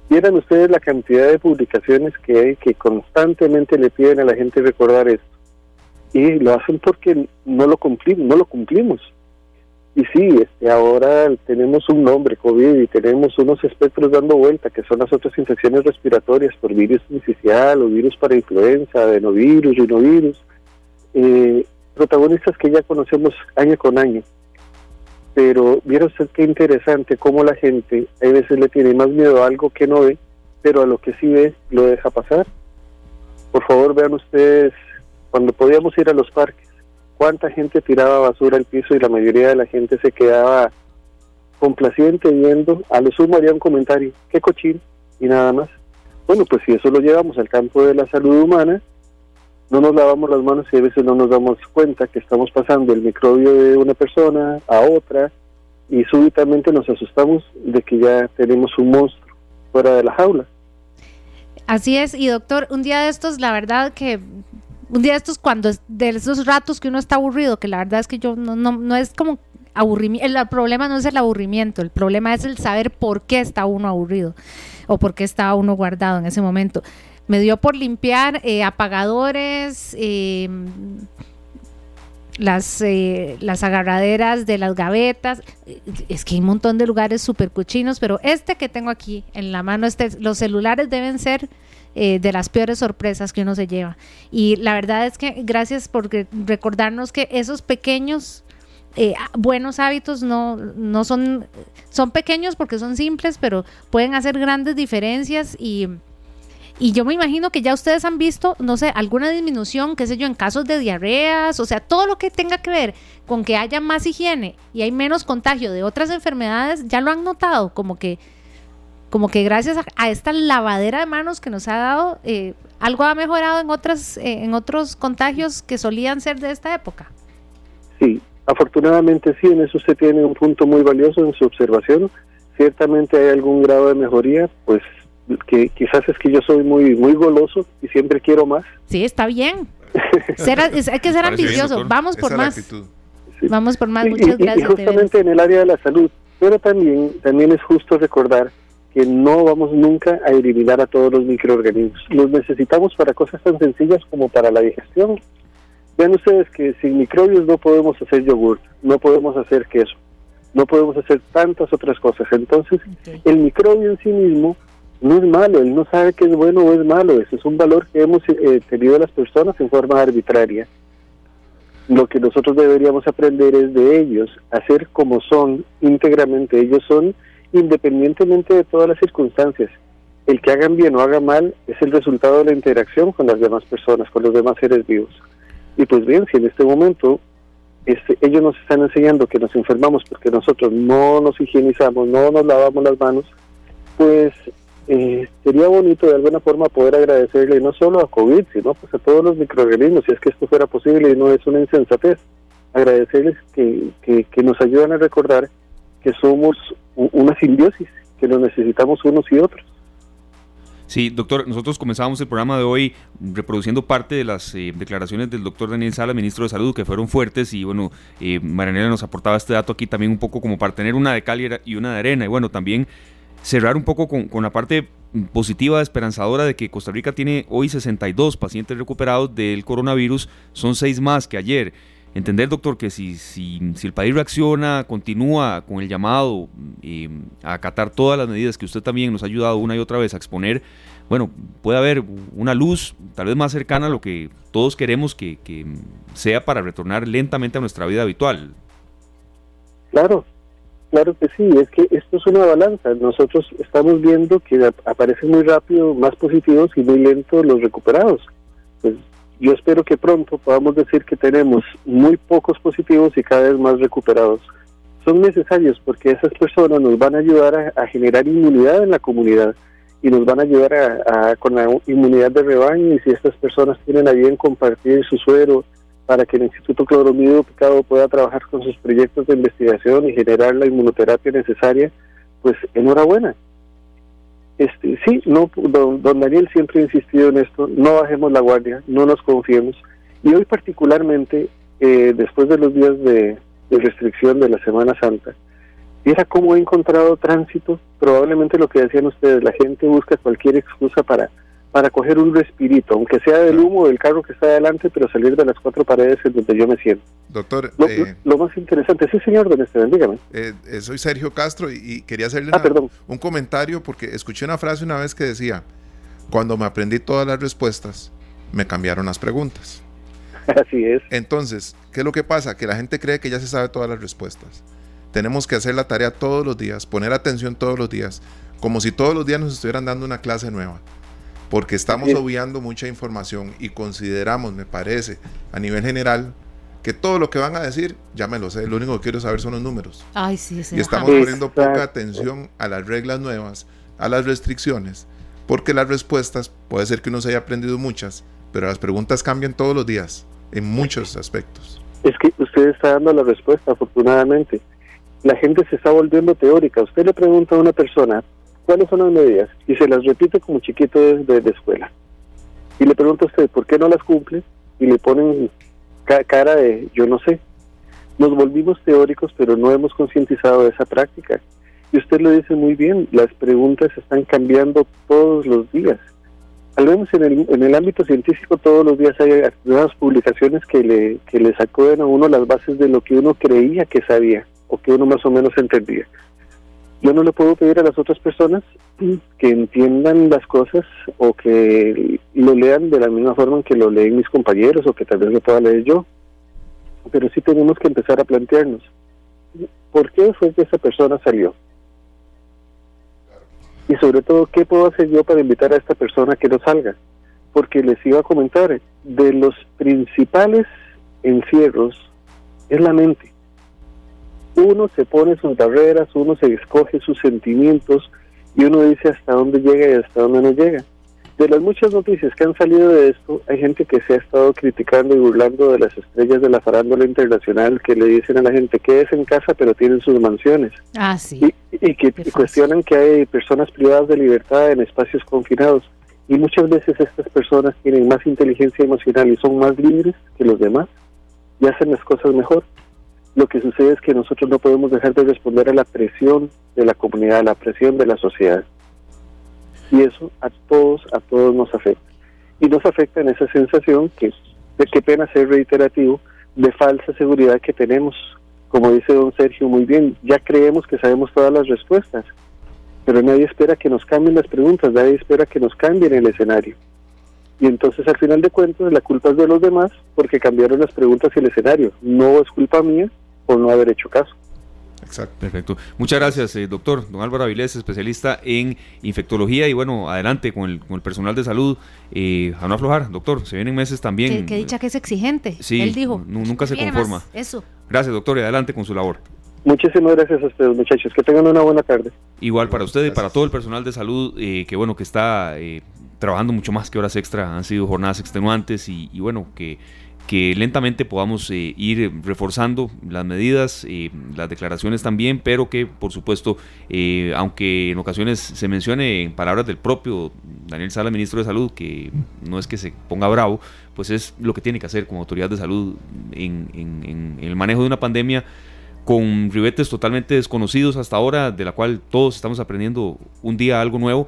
Vieran ustedes la cantidad de publicaciones que hay que constantemente le piden a la gente recordar esto. Y lo hacen porque no lo cumplimos, no lo cumplimos. Y sí, este, ahora tenemos un nombre, COVID, y tenemos unos espectros dando vuelta, que son las otras infecciones respiratorias por virus inicial o virus para influenza, adenovirus, rinovirus, eh, protagonistas que ya conocemos año con año. Pero vieron usted qué interesante cómo la gente a veces le tiene más miedo a algo que no ve, pero a lo que sí ve lo deja pasar. Por favor, vean ustedes, cuando podíamos ir a los parques, cuánta gente tiraba basura al piso y la mayoría de la gente se quedaba complaciente viendo, a lo sumo haría un comentario, qué cochín, y nada más. Bueno, pues si eso lo llevamos al campo de la salud humana, no nos lavamos las manos y a veces no nos damos cuenta que estamos pasando el microbio de una persona a otra y súbitamente nos asustamos de que ya tenemos un monstruo fuera de la jaula. Así es, y doctor, un día de estos, la verdad que un día de estos cuando de esos ratos que uno está aburrido, que la verdad es que yo no, no, no es como aburrimiento, el, problema no es el aburrimiento, el problema es el saber por qué está uno aburrido o por qué está uno guardado en ese momento. Me dio por limpiar eh, apagadores, eh, las, eh, las agarraderas de las gavetas. Es que hay un montón de lugares súper cochinos, pero este que tengo aquí en la mano, este, los celulares deben ser eh, de las peores sorpresas que uno se lleva. Y la verdad es que gracias por recordarnos que esos pequeños eh, buenos hábitos no, no son, son pequeños porque son simples, pero pueden hacer grandes diferencias y, y yo me imagino que ya ustedes han visto, no sé, alguna disminución, qué sé yo, en casos de diarreas, o sea, todo lo que tenga que ver con que haya más higiene y hay menos contagio de otras enfermedades, ya lo han notado, como que como que gracias a, esta lavadera de manos que nos ha dado, eh, algo ha mejorado en, otras, eh, en otros contagios que solían ser de esta época. Sí, afortunadamente sí, en eso usted tiene un punto muy valioso en su observación. Ciertamente hay algún grado de mejoría, pues que quizás es que yo soy muy muy goloso y siempre quiero más. Sí, está bien. hay que ser ambicioso. Vamos por más. Vamos por más. Muchas gracias. Y justamente en el área de la salud, pero también también es justo recordar que no vamos nunca a eliminar a todos los microorganismos. Los necesitamos para cosas tan sencillas como para la digestión. Vean ustedes que sin microbios no podemos hacer yogur, no podemos hacer queso, no podemos hacer tantas otras cosas. Entonces, el microbio en sí mismo no es malo, él no sabe qué es bueno o es malo, ese es un valor que hemos eh, tenido las personas en forma arbitraria. Lo que nosotros deberíamos aprender es de ellos, hacer como son íntegramente. Ellos son independientemente de todas las circunstancias. El que hagan bien o hagan mal es el resultado de la interacción con las demás personas, con los demás seres vivos. Y pues bien, si en este momento este, ellos nos están enseñando que nos enfermamos porque nosotros no nos higienizamos, no nos lavamos las manos, pues eh, sería bonito de alguna forma poder agradecerle no solo a COVID, sino pues a todos los microorganismos, si es que esto fuera posible y no es una insensatez, agradecerles que, que, que nos ayudan a recordar que somos una simbiosis, que lo necesitamos unos y otros. Sí, doctor, nosotros comenzamos el programa de hoy reproduciendo parte de las eh, declaraciones del doctor Daniel Sala, ministro de Salud, que fueron fuertes y bueno, eh, Marianela nos aportaba este dato aquí también un poco como para tener una de cal y una de arena. Y bueno, también cerrar un poco con la parte positiva, esperanzadora de que Costa Rica tiene hoy 62 pacientes recuperados del coronavirus, son seis más que ayer entender, doctor, que si, si, el país reacciona, continúa con el llamado eh, a acatar todas las medidas que usted también nos ha ayudado una y otra vez a exponer, bueno, puede haber una luz tal vez más cercana a lo que todos queremos que, que sea para retornar lentamente a nuestra vida habitual. Claro, claro que sí, es que esto es una balanza. Nosotros estamos viendo que aparecen muy rápido más positivos y muy lentos los recuperados. Pues yo espero que pronto podamos decir que tenemos muy pocos positivos y cada vez más recuperados. Son necesarios porque esas personas nos van a ayudar a, generar inmunidad en la comunidad y nos van a ayudar a, con la inmunidad de rebaño y si estas personas tienen a bien compartir su suero para que el Instituto Cloromido Picado pueda trabajar con sus proyectos de investigación y generar la inmunoterapia necesaria, pues enhorabuena. Este, sí, no, don, Daniel siempre ha insistido en esto, no bajemos la guardia, no nos confiemos. Y hoy particularmente, eh, después de los días de, restricción de la Semana Santa, era como he encontrado tránsito, probablemente lo que decían ustedes, la gente busca cualquier excusa para para coger un respirito, aunque sea del humo del carro que está adelante, pero salir de las cuatro paredes en donde yo me siento. Doctor, lo, eh, más interesante, sí señor, don Esteban, dígame. Eh, eh, soy Sergio Castro y, quería hacerle ah, un comentario porque escuché una frase una vez que decía, cuando me aprendí todas las respuestas, me cambiaron las preguntas. Así es. Entonces, ¿qué es lo que pasa? Que la gente cree que ya se sabe todas las respuestas. Tenemos que hacer la tarea todos los días, poner atención todos los días, como si todos los días nos estuvieran dando una clase nueva porque estamos obviando mucha información y consideramos, me parece, a nivel general, que todo lo que van a decir, ya me lo sé, lo único que quiero saber son los números. Ay, sí, y estamos poniendo poca atención a las reglas nuevas, a las restricciones, porque las respuestas, puede ser que uno se haya aprendido muchas, pero las preguntas cambian todos los días, en muchos aspectos. Es que usted está dando la respuesta, afortunadamente. La gente se está volviendo teórica. Usted le pregunta a una persona, ¿cuáles son las medidas? Y se las repite como chiquito desde de escuela. Y le pregunta a usted, ¿por qué no las cumple? Y le ponen cara de, yo no sé. Nos volvimos teóricos, pero no hemos concientizado de esa práctica. Y usted lo dice muy bien, las preguntas están cambiando todos los días. Al menos en el, en el ámbito científico todos los días hay nuevas publicaciones que le, que le sacuden a uno las bases de lo que uno creía que sabía o que uno más o menos entendía yo no le puedo pedir a las otras personas que entiendan las cosas o que lo lean de la misma forma que lo leen mis compañeros o que tal vez lo pueda leer yo. Pero sí tenemos que empezar a plantearnos, ¿por qué fue que esa persona salió? Y sobre todo, ¿qué puedo hacer yo para invitar a esta persona a que no salga? Porque les iba a comentar, de los principales encierros es la mente uno se pone sus barreras, uno se escoge sus sentimientos y uno dice hasta dónde llega y hasta dónde no llega. De las muchas noticias que han salido de esto, hay gente que se ha estado criticando y burlando de las estrellas de la farándula internacional que le dicen a la gente que es en casa pero tienen sus mansiones. Ah, sí. Y, que cuestionan que hay personas privadas de libertad en espacios confinados. Y muchas veces estas personas tienen más inteligencia emocional y son más libres que los demás y hacen las cosas mejor. Lo que sucede es que nosotros no podemos dejar de responder a la presión de la comunidad, a la presión de la sociedad. Y eso a todos, a todos nos afecta. Y nos afecta en esa sensación que, de qué pena ser reiterativo, de falsa seguridad que tenemos. Como dice don Sergio muy bien, ya creemos que sabemos todas las respuestas, pero nadie espera que nos cambien las preguntas, nadie espera que nos cambien el escenario. Y entonces al final de cuentas la culpa es de los demás porque cambiaron las preguntas y el escenario. No es culpa mía por no haber hecho caso. Exacto. Perfecto. Muchas gracias, eh, doctor. Don Álvaro Avilés, especialista en infectología. Y bueno, adelante con el, con el personal de salud. Eh, a no aflojar, doctor. Se vienen meses también. Que, dicha que es exigente. Sí, Él dijo. Nunca se conforma. eso. Gracias, doctor. Y adelante con su labor. Muchísimas gracias a ustedes, muchachos. Que tengan una buena tarde. Igual para ustedes y para todo el personal de salud, eh, que bueno, que está trabajando mucho más que horas extra. Han sido jornadas extenuantes y, y bueno, que que lentamente podamos eh, ir reforzando las medidas, eh, las declaraciones también, pero que por supuesto, eh, aunque en ocasiones se mencione en palabras del propio Daniel Sala, ministro de Salud, que no es que se ponga bravo, pues es lo que tiene que hacer como autoridad de salud en, en el manejo de una pandemia con ribetes totalmente desconocidos hasta ahora, de la cual todos estamos aprendiendo un día algo nuevo.